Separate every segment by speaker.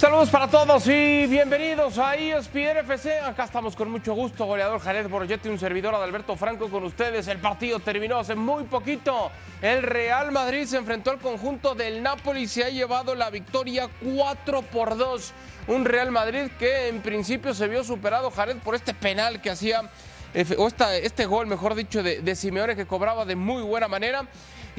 Speaker 1: Saludos para todos y bienvenidos a ESPN FC. Acá estamos con mucho gusto, goleador Jared Borgetti, un servidor de Alberto Franco con ustedes. El partido terminó hace muy poquito. El Real Madrid se enfrentó al conjunto del Napoli y se ha llevado la victoria 4 por 2. Un Real Madrid que en principio se vio superado, Jared, por este penal que hacía, o este gol, mejor dicho, de, de Simeone que cobraba de muy buena manera.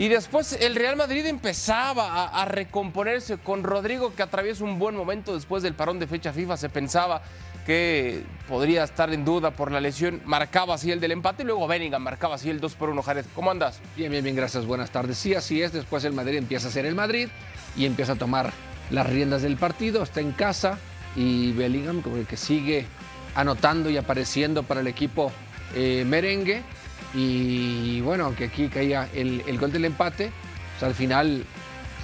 Speaker 1: Y después el Real Madrid empezaba a, recomponerse con Rodrigo que atraviesa un buen momento después del parón de fecha FIFA. Se pensaba que podría estar en duda por la lesión. Marcaba así el del empate y luego Bellingham marcaba así el 2 por 1. Jared, ¿cómo andas?
Speaker 2: Bien, bien, bien, gracias. Buenas tardes. Sí, así es. Después el Madrid empieza a ser el Madrid y empieza a tomar las riendas del partido. Está en casa y Bellingham como el que sigue anotando y apareciendo para el equipo eh, merengue y bueno, aunque aquí caía el, gol del empate, pues al final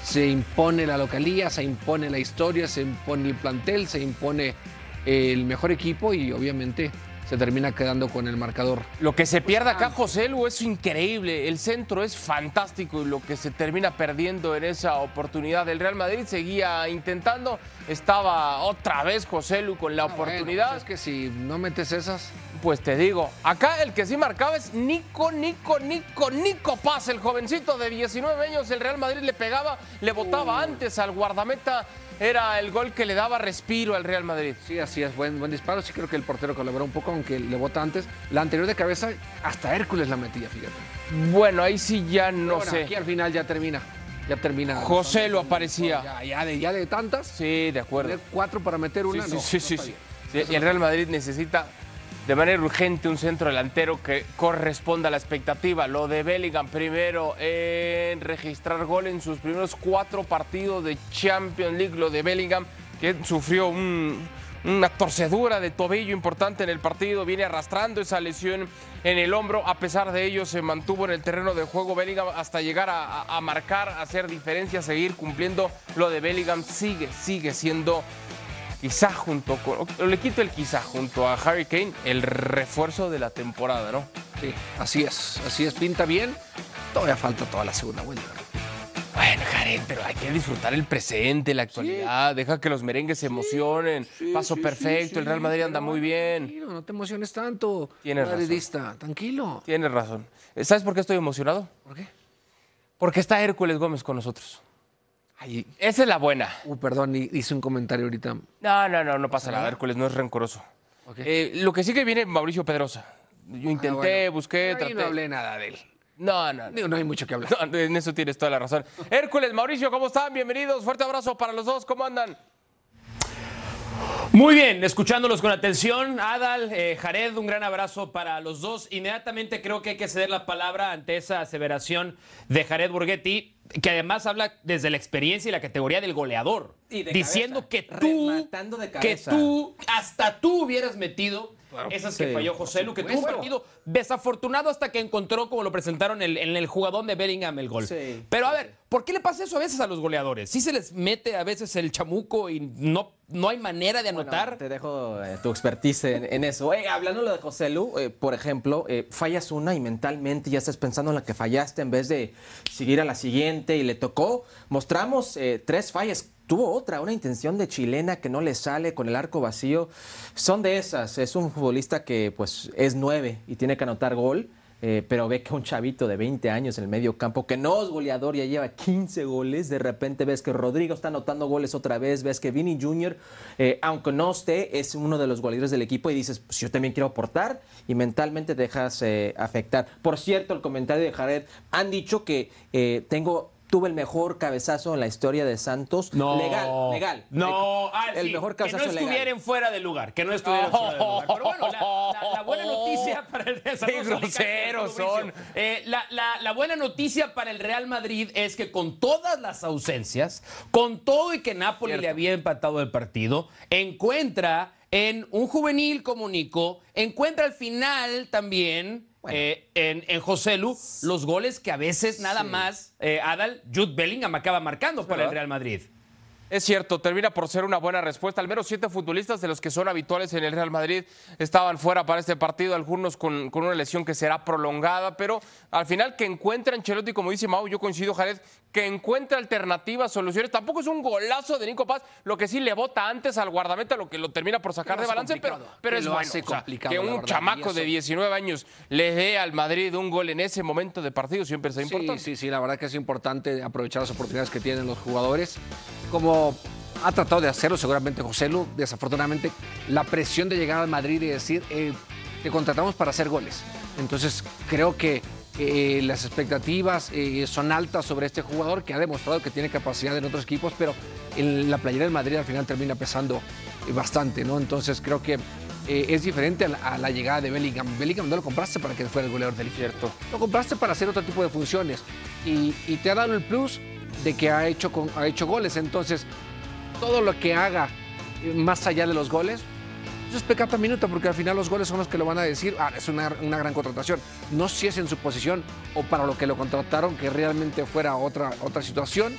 Speaker 2: se impone la localía, se impone la historia, se impone el plantel, se impone el mejor equipo y obviamente se termina quedando con el marcador.
Speaker 1: Lo que se pierde acá, José Lu, es increíble. El centro es fantástico y lo que se termina perdiendo en esa oportunidad. El Real Madrid seguía intentando. Estaba otra vez José Lu con la ah, oportunidad. Pues
Speaker 2: es que si no metes esas.
Speaker 1: Pues te digo, acá el que sí marcaba es Nico, Nico, Nico, Nico Paz, el jovencito de 19 años. El Real Madrid le pegaba, le botaba uh. antes al guardameta era el gol que le daba respiro al Real Madrid.
Speaker 2: Sí, así es, buen, buen disparo. Sí creo que el portero colaboró un poco, aunque le bota antes. La anterior de cabeza, hasta Hércules la metía, fíjate.
Speaker 1: Bueno, ahí sí ya no sé.
Speaker 2: Aquí al final ya termina. Ya termina.
Speaker 1: José lo aparecía.
Speaker 2: Ya, de, ya de tantas.
Speaker 1: Sí, de acuerdo.
Speaker 2: cuatro para meter una.
Speaker 1: Sí, sí, sí. sí, Y el Real Madrid necesita de manera urgente un centro delantero que corresponda a la expectativa. Lo de Bellingham primero en registrar gol en sus primeros cuatro partidos de Champions League. Lo de Bellingham que sufrió una torcedura de tobillo importante en el partido, viene arrastrando esa lesión en el hombro. A pesar de ello, se mantuvo en el terreno de juego Bellingham hasta llegar a, a marcar, a hacer diferencia, seguir cumpliendo. Lo de Bellingham sigue, sigue siendo quizá junto con, le quito el quizá junto a Harry Kane, el refuerzo de la temporada, ¿no?
Speaker 2: Sí, así es, así es, pinta bien. Todavía falta toda la segunda vuelta.
Speaker 1: Bueno, Jared, pero hay que disfrutar el presente, la actualidad. Deja que los merengues se emocionen. Paso perfecto, el Real Madrid anda muy bien.
Speaker 2: Tranquilo, no te emociones tanto.
Speaker 1: Tienes razón.
Speaker 2: Tranquilo.
Speaker 1: Tienes razón. ¿Sabes por qué estoy emocionado?
Speaker 2: ¿Por qué?
Speaker 1: Porque está Hércules Gómez con nosotros esa es la buena.
Speaker 2: Uh, perdón, hice un comentario ahorita.
Speaker 1: No, no, no, no pasa nada. Hércules no es rencoroso. Eh, lo que sí que viene Mauricio Pedrosa. Yo intenté, ah, busqué,
Speaker 2: traté. no hablé nada de él.
Speaker 1: No, no.
Speaker 2: No, no hay mucho que hablar.
Speaker 1: en eso tienes toda la razón. Hércules, Mauricio, ¿cómo están? Bienvenidos. Fuerte abrazo para los dos. ¿Cómo andan?
Speaker 3: Muy bien, escuchándolos con atención, Adal, eh, Jared, un gran abrazo para los dos. Inmediatamente creo que hay que ceder la palabra ante esa aseveración de Jared Borghetti, que además habla desde la experiencia y la categoría del goleador, diciendo que tú, que tú, hasta tú hubieras metido esas que falló José Lu, que tuvo un partido desafortunado hasta que encontró, como lo presentaron en el jugadón de Bellingham, el gol. Pero a ver, ¿por qué le pasa eso a veces a los goleadores? Sí se les mete a veces el chamuco y no, no hay manera de anotar.
Speaker 4: te dejo eh, tu expertise en, eso. hablando de José Lu, eh, por ejemplo, eh, fallas una y mentalmente ya estás pensando en la que fallaste en vez de seguir a la siguiente y le tocó. Mostramos tres fallas tuvo otra, una intención de chilena que no le sale con el arco vacío. Son de esas. Es un futbolista que pues es nueve y tiene que anotar gol. Eh, pero ve que un chavito de 20 años en el medio campo, que no es goleador, ya lleva 15 goles, de repente ves que Rodrigo está anotando goles otra vez, ves que Vini Jr., eh, aunque no esté, es uno de los goleadores del equipo y dices, pues yo también quiero aportar y mentalmente dejas eh, afectar. Por cierto, el comentario de Jared, han dicho que tengo tuve el mejor cabezazo en la historia de Santos.
Speaker 3: No.
Speaker 4: Legal, legal.
Speaker 3: No, ah, el mejor cabezazo Que no estuvieran fuera de lugar, que no estuvieran fuera de lugar. Pero bueno, la, buena noticia para el Real
Speaker 1: Qué groseros son.
Speaker 3: Eh, la, buena noticia para el Real Madrid es que con todas las ausencias, con todo y que Napoli le había empatado el partido, encuentra en un juvenil como Nico, encuentra al final también eh, en, en, José Lu, los goles que a veces nada más eh, Adal, Jude Bellingham acaba marcando para el Real Madrid.
Speaker 1: Es cierto, termina por ser una buena respuesta. Al menos siete futbolistas de los que son habituales en el Real Madrid estaban fuera para este partido, algunos con, con una lesión que será prolongada, pero al final que encuentra Ancelotti, como dice Mau, yo coincido, Jared, que encuentra alternativas, soluciones. Tampoco es un golazo de Nico Paz, lo que sí le bota antes al guardameta, lo que lo termina por sacar de balance, pero, es bueno.
Speaker 2: hace
Speaker 1: o sea,
Speaker 2: complicado,
Speaker 1: que un
Speaker 2: verdad,
Speaker 1: chamaco de 19 años le dé al Madrid un gol en ese momento de partido siempre es
Speaker 2: Sí,
Speaker 1: importante.
Speaker 2: sí, sí, la verdad que es importante aprovechar las oportunidades que tienen los jugadores. Como ha tratado de hacerlo seguramente José Lu, desafortunadamente la presión de llegar al Madrid y decir, eh, te contratamos para hacer goles. Entonces creo que eh, las expectativas eh, son altas sobre este jugador que ha demostrado que tiene capacidad en otros equipos, pero en la playera del Madrid al final termina pesando eh, bastante, ¿no? Entonces creo que es diferente a la, a la llegada de Bellingham. Bellingham no lo compraste para que fuera el goleador del equipo. Lo compraste para hacer otro tipo de funciones y, y te ha dado el plus de que ha hecho, ha hecho goles. Entonces, todo lo que haga eh, más allá de los goles, eso es pecata minuta, porque al final los goles son los que lo van a decir, ah, es una, una gran contratación. No si es en su posición o para lo que lo contrataron, que realmente fuera otra, otra situación,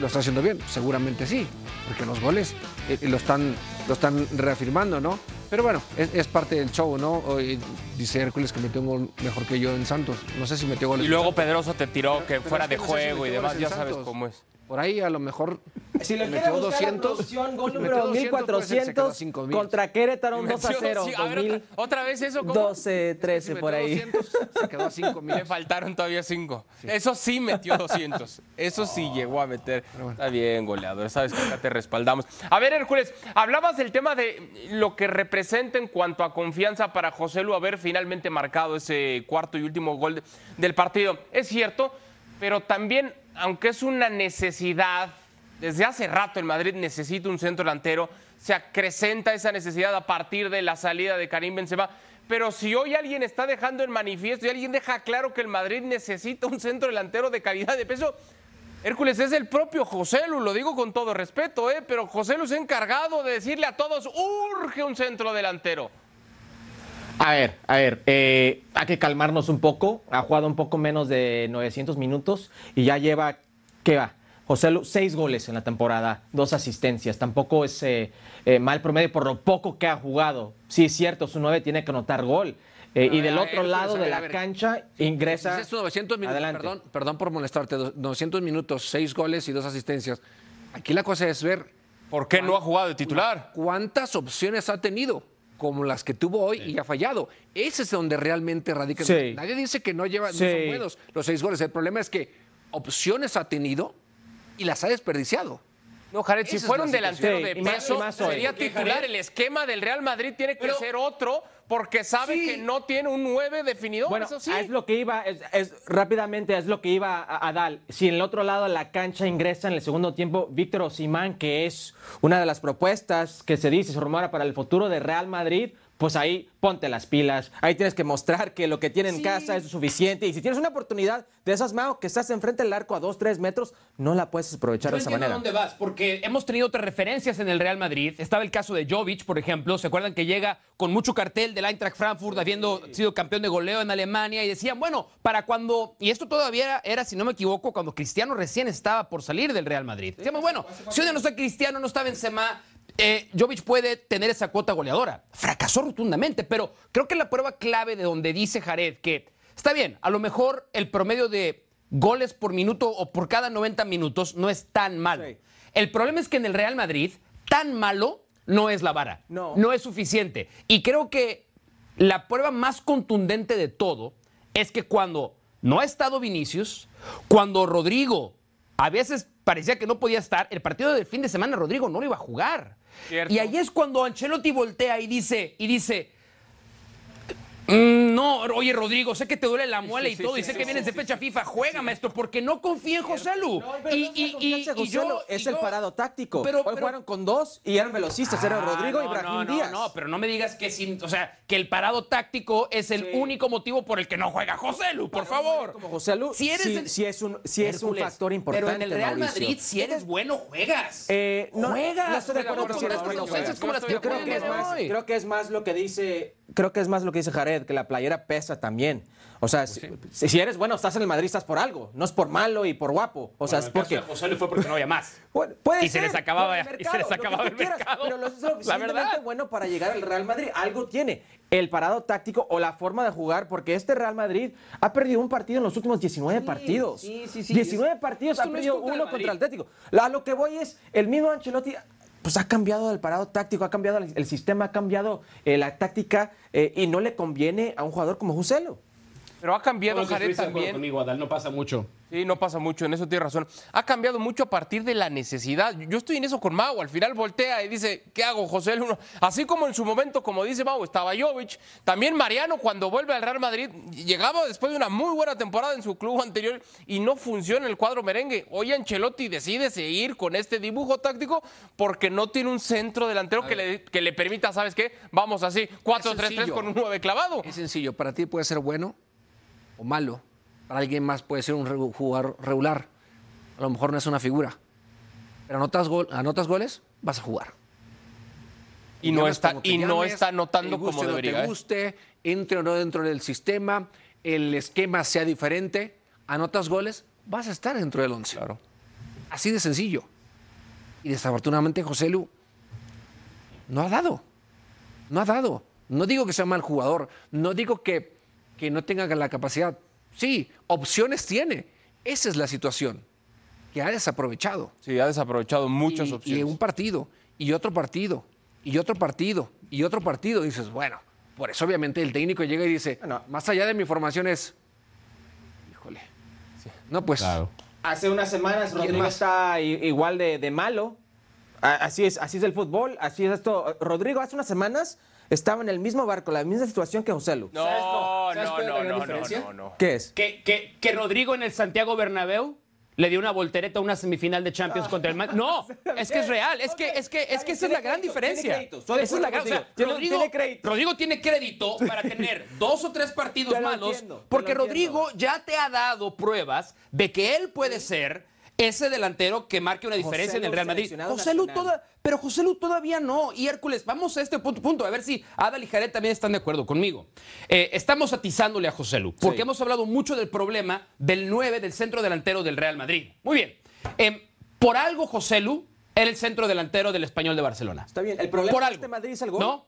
Speaker 2: lo está haciendo bien. Seguramente sí, porque los goles eh, lo, están, lo están reafirmando, ¿no? Pero bueno, es, es parte del show, ¿no? Hoy dice Hércules que metió un gol mejor que yo en Santos. No sé si metió goles.
Speaker 1: Y luego. Pedroso te tiró que
Speaker 2: Pero
Speaker 1: fuera
Speaker 2: es
Speaker 1: de
Speaker 2: no si
Speaker 1: juego y demás, ya sabes cómo es.
Speaker 2: Por ahí a lo mejor.
Speaker 4: Si lo
Speaker 2: metió
Speaker 4: quiere buscar la
Speaker 2: 200,
Speaker 4: producción, gol
Speaker 2: metió
Speaker 4: número
Speaker 2: 200, puede ser que se quedó
Speaker 4: 1400
Speaker 2: 5,000.
Speaker 4: contra Querétaro, un 2 a 0.
Speaker 1: Sí, a ver, otra, otra vez eso, ¿cómo?
Speaker 4: 12, 13
Speaker 2: Si
Speaker 4: por ahí.
Speaker 2: 200, se quedó a 5 mil.
Speaker 1: Le faltaron todavía cinco. Eso sí metió 200. Eso sí llegó a meter. Está bien, goleador. Sabes que acá te respaldamos. A ver, Hércules, hablabas del tema de lo que representa en cuanto a confianza para José Lu haber finalmente marcado ese cuarto y último gol de- del partido. Es cierto, pero también, aunque es una necesidad, desde hace rato el Madrid necesita un centro delantero, se acrecenta esa necesidad a partir de la salida de Karim Benzema. Pero si hoy alguien está dejando en manifiesto y alguien deja claro que el Madrid necesita un centro delantero de calidad de peso, Hércules es el propio José Lu, lo digo con todo respeto, ¿eh? pero José Lu se ha encargado de decirle a todos, urge un centro delantero.
Speaker 4: A ver, a ver, eh, hay que calmarnos un poco. Ha jugado un poco menos de 900 minutos y ya lleva, ¿qué va? José Lu, seis goles en la temporada, dos asistencias. Tampoco es eh, eh, mal promedio por lo poco que ha jugado. Sí, es cierto, su nueve tiene que anotar gol. Eh, y del otro
Speaker 2: ver,
Speaker 4: lado de la cancha ingresa.
Speaker 2: Dices 900 minutos,
Speaker 4: Adelante.
Speaker 2: perdón, perdón por molestarte, do- 900 minutos, 6 goles y 2 asistencias. Aquí la cosa es ver
Speaker 1: ¿Por qué no ha jugado de titular?
Speaker 2: cuántas opciones ha tenido, como las que tuvo hoy y ha fallado. Ese es donde realmente radica.
Speaker 4: Sí.
Speaker 2: Nadie dice que no lleva, no
Speaker 4: Sí.
Speaker 2: son buenos los 6 goles. El problema es que opciones ha tenido y las ha desperdiciado.
Speaker 1: No, Jared, si fuera un delantero de peso, sería
Speaker 3: ¿Por qué,
Speaker 1: titular. El esquema del Real Madrid tiene que ser otro porque sabe
Speaker 2: Sí.
Speaker 1: que no tiene un 9 definidor.
Speaker 4: Bueno,
Speaker 1: eso sí.
Speaker 4: es lo que iba, es, es- rápidamente es lo que iba a, a dar. Si en el otro lado de la cancha ingresa en el segundo tiempo Víctor Osimán, que es una de las propuestas que se dice, se rumora para el futuro de Real Madrid, pues ahí ponte las pilas. Ahí tienes que mostrar que lo que tiene en casa es suficiente. Y si tienes una oportunidad de esas, Mao, que estás enfrente del arco a dos, tres metros, no la puedes aprovechar
Speaker 3: Yo
Speaker 4: de esa manera.
Speaker 3: dónde vas, porque hemos tenido otras referencias en el Real Madrid. Estaba el caso de Jovic, por ejemplo. ¿Se acuerdan que llega con mucho cartel del Eintracht Frankfurt, habiendo sido campeón de goleo en Alemania? Y decían, bueno, para cuando. Y esto todavía era, era, si no me equivoco, cuando Cristiano recién estaba por salir del Real Madrid. Decíamos, bueno, si hoy no está Cristiano, no está Benzema. Eh, Jovic puede tener esa cuota goleadora. Fracasó rotundamente, pero creo que la prueba clave de donde dice Jared que está bien, a lo mejor el promedio de goles por minuto o por cada 90 minutos no es tan malo.
Speaker 4: Sí.
Speaker 3: El problema es que en el Real Madrid, tan malo no es la vara.
Speaker 4: No.
Speaker 3: No es suficiente. Y creo que la prueba más contundente de todo es que cuando no ha estado Vinicius, cuando Rodrigo a veces parecía que no podía estar, el partido del fin de semana Rodrigo no lo iba a jugar.
Speaker 1: Cierto.
Speaker 3: Y ahí es cuando Ancelotti voltea y dice, y dice, "Mm, no, oye Rodrigo, sé que te duele la muela y todo, y sé que vienes de fecha FIFA, juega maestro, porque no confía en José Lu. Y,
Speaker 4: no
Speaker 3: y- y- y yo-
Speaker 4: es el
Speaker 3: yo-
Speaker 4: parado táctico.
Speaker 3: Pero-
Speaker 4: Hoy
Speaker 3: pero-
Speaker 4: jugaron con dos y eran velocistas, era
Speaker 3: Ah,
Speaker 4: Rodrigo y
Speaker 3: no,
Speaker 4: Brahim
Speaker 3: no, no,
Speaker 4: Díaz.
Speaker 3: No, pero no me digas que sin, o sea, que el parado táctico es el único motivo por el que no juega José Lu, por favor.
Speaker 4: Como José Lu,
Speaker 3: si eres el-
Speaker 4: sí es un, sí es un factor importante.
Speaker 3: Pero en el Real
Speaker 4: Mauricio.
Speaker 3: Madrid, si eres bueno, juegas.
Speaker 4: Eh, no,
Speaker 3: juegas.
Speaker 4: no estoy de acuerdo
Speaker 3: no
Speaker 4: si
Speaker 3: con las
Speaker 4: Yo creo que, es más, lo que dice creo que es más lo que dice Jared, que la playera pesa también. O sea, si, si eres bueno, estás en el Madrid, estás por algo. No es por malo y por guapo. O sea, es porque.
Speaker 3: José Luis fue porque no había más.
Speaker 4: Puede, puede
Speaker 3: Y se les acababa-
Speaker 4: el
Speaker 3: y se les
Speaker 4: mercado, lo que
Speaker 3: acababa el
Speaker 4: quieras,
Speaker 3: mercado.
Speaker 4: Pero lo es suficientemente bueno para llegar al Real Madrid. Algo tiene. El parado táctico o la forma de jugar, porque este Real Madrid ha perdido un partido en los últimos 19 partidos.
Speaker 2: sí, sí, sí.
Speaker 4: 19 partidos ha
Speaker 3: no
Speaker 4: perdido
Speaker 3: contra
Speaker 4: uno contra el Atlético. A lo que voy es, el mismo Ancelotti pues ha cambiado el parado táctico, ha cambiado el, sistema, ha cambiado eh, la táctica eh, y no le conviene a un jugador como Juselo.
Speaker 1: Pero ha cambiado Jared también.
Speaker 3: conmigo, Adal, no pasa mucho.
Speaker 1: Sí, no pasa mucho, en eso tiene razón. Ha cambiado mucho a partir de la necesidad. Yo estoy en eso con Mau, al final voltea y dice, ¿qué hago, José? Luis? Así como en su momento, como dice Mau, estaba Jovic, también Mariano cuando vuelve al Real Madrid, llegaba después de una muy buena temporada en su club anterior y no funciona el cuadro merengue. Hoy Ancelotti decide seguir con este dibujo táctico porque no tiene un centro delantero que le, que le permita, ¿sabes qué? Vamos así, 4-3-3
Speaker 2: sencillo.
Speaker 1: con un 9 clavado.
Speaker 2: Es sencillo, para ti puede ser bueno o malo. Para alguien más puede ser un jugador regular. A lo mejor no es una figura. Pero anotas, gol, anotas goles, vas a jugar.
Speaker 1: Y no está, y no está anotando como
Speaker 2: no
Speaker 1: debería. ¿eh?
Speaker 2: guste, entre o no dentro del sistema, el esquema sea diferente, anotas goles, vas a estar dentro del once.
Speaker 1: Claro.
Speaker 2: Así de sencillo. Y desafortunadamente José Lu no ha dado. No ha dado. No digo que sea mal jugador. No digo que, que no tenga la capacidad. Sí, opciones tiene. Esa es la situación. Que ha desaprovechado.
Speaker 1: Sí, ha desaprovechado muchas
Speaker 2: y,
Speaker 1: opciones.
Speaker 2: Y un partido, y otro partido, y otro partido, y otro partido. Dices, bueno, por eso obviamente el técnico llega y dice,
Speaker 4: Bueno.
Speaker 2: más allá de mi formación es, híjole. No, pues,
Speaker 4: Hace unas semanas
Speaker 2: ¿Quién
Speaker 4: Rodrigo está igual de, de malo. Así es, así es el fútbol, así es esto. Rodrigo hace unas semanas estaba en el mismo barco, la misma situación que José Lu.
Speaker 1: No,
Speaker 3: ¿Sabes
Speaker 1: no, no, no, no, no, no.
Speaker 4: ¿Qué es?
Speaker 3: Que, que, que Rodrigo en el Santiago Bernabéu le dio una voltereta a una semifinal de Champions contra el Man. No, es que es real, es que es que es que esa es la gran
Speaker 4: crédito,
Speaker 3: diferencia. Esa es la gran, o sea.
Speaker 4: Tiene-
Speaker 3: Rodrigo,
Speaker 4: tiene crédito.
Speaker 3: Rodrigo tiene crédito para tener dos o tres partidos malos,
Speaker 4: entiendo,
Speaker 3: porque Rodrigo
Speaker 4: entiendo.
Speaker 3: ya te ha dado pruebas de que él puede ser ese delantero que marque una diferencia en el Real Madrid. José Lu toda- pero José Lu todavía no. Y Hércules, vamos a este punto, punto, a ver si Adal y Jared también están de acuerdo conmigo. Eh, estamos atizándole a José Lu, porque
Speaker 4: Sí.
Speaker 3: hemos hablado mucho del problema del 9, del centro delantero del Real Madrid. Muy bien. Em, por algo José Lu era el centro delantero del Español de Barcelona.
Speaker 4: Está bien, el problema
Speaker 3: Por
Speaker 4: de
Speaker 3: algo.
Speaker 4: este Madrid es el gol.
Speaker 3: No.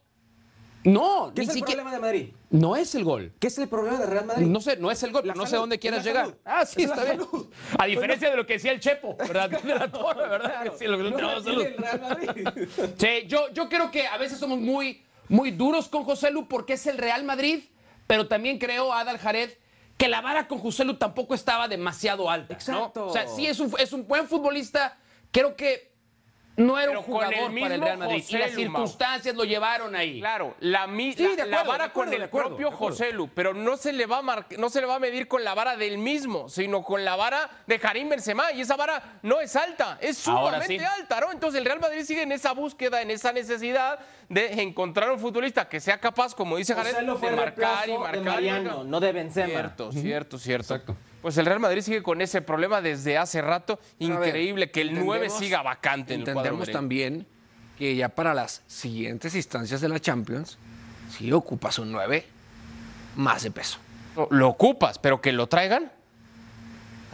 Speaker 3: No,
Speaker 4: ¿Qué
Speaker 3: ni
Speaker 4: es el
Speaker 3: siquiera.
Speaker 4: problema de Madrid?
Speaker 3: No es el gol.
Speaker 4: ¿Qué es el problema del Real Madrid?
Speaker 3: No sé, no es el gol,
Speaker 4: La
Speaker 3: no sé
Speaker 4: salud,
Speaker 3: dónde
Speaker 4: es
Speaker 3: quieras llegar.
Speaker 4: salud.
Speaker 3: Ah, sí,
Speaker 4: Es
Speaker 3: está bien.
Speaker 4: salud.
Speaker 3: A diferencia de lo que decía el Chepo, ¿verdad? De la torre, ¿verdad? Sí, lo que no
Speaker 4: No
Speaker 3: salud.
Speaker 4: el Real Madrid.
Speaker 3: Sí, yo, yo creo que a veces somos muy, muy duros con José Lu porque es el Real Madrid, pero también creo, Adal Jared, que la vara con José Lu tampoco estaba demasiado alta. ¿no?
Speaker 4: Exacto.
Speaker 3: O sea, sí es un, es un buen futbolista, creo que no era
Speaker 1: Pero
Speaker 3: un
Speaker 1: con
Speaker 3: jugador
Speaker 1: el
Speaker 3: para el Real Madrid.
Speaker 1: José
Speaker 3: y las
Speaker 1: Lu, Mau.
Speaker 3: circunstancias lo llevaron ahí.
Speaker 1: Claro, la, mi-
Speaker 3: Sí,
Speaker 1: la- vara
Speaker 3: acuerdo,
Speaker 1: con el
Speaker 3: acuerdo,
Speaker 1: propio. José Lu, pero no se le va a mar- no se le va a medir con la vara del mismo, sino con la vara de Karim Benzema y esa vara no es alta, es sumamente
Speaker 3: sí.
Speaker 1: alta, ¿no? Entonces el Real Madrid sigue en esa búsqueda, en esa necesidad de encontrar un futbolista que sea capaz, como dice Jared, de marcar y marcar
Speaker 4: de
Speaker 1: y
Speaker 4: Mariano,
Speaker 1: marcar.
Speaker 4: no de Benzema.
Speaker 1: Cierto, cierto, cierto. Pues el Real Madrid sigue con ese problema desde hace rato.
Speaker 2: Ver,
Speaker 1: Increíble que el 9
Speaker 2: entendemos-
Speaker 1: siga vacante en el cuadro
Speaker 2: Entendemos también que ya para las siguientes instancias de la Champions, si ocupas un 9, más de peso.
Speaker 1: Lo ocupas, pero que lo traigan.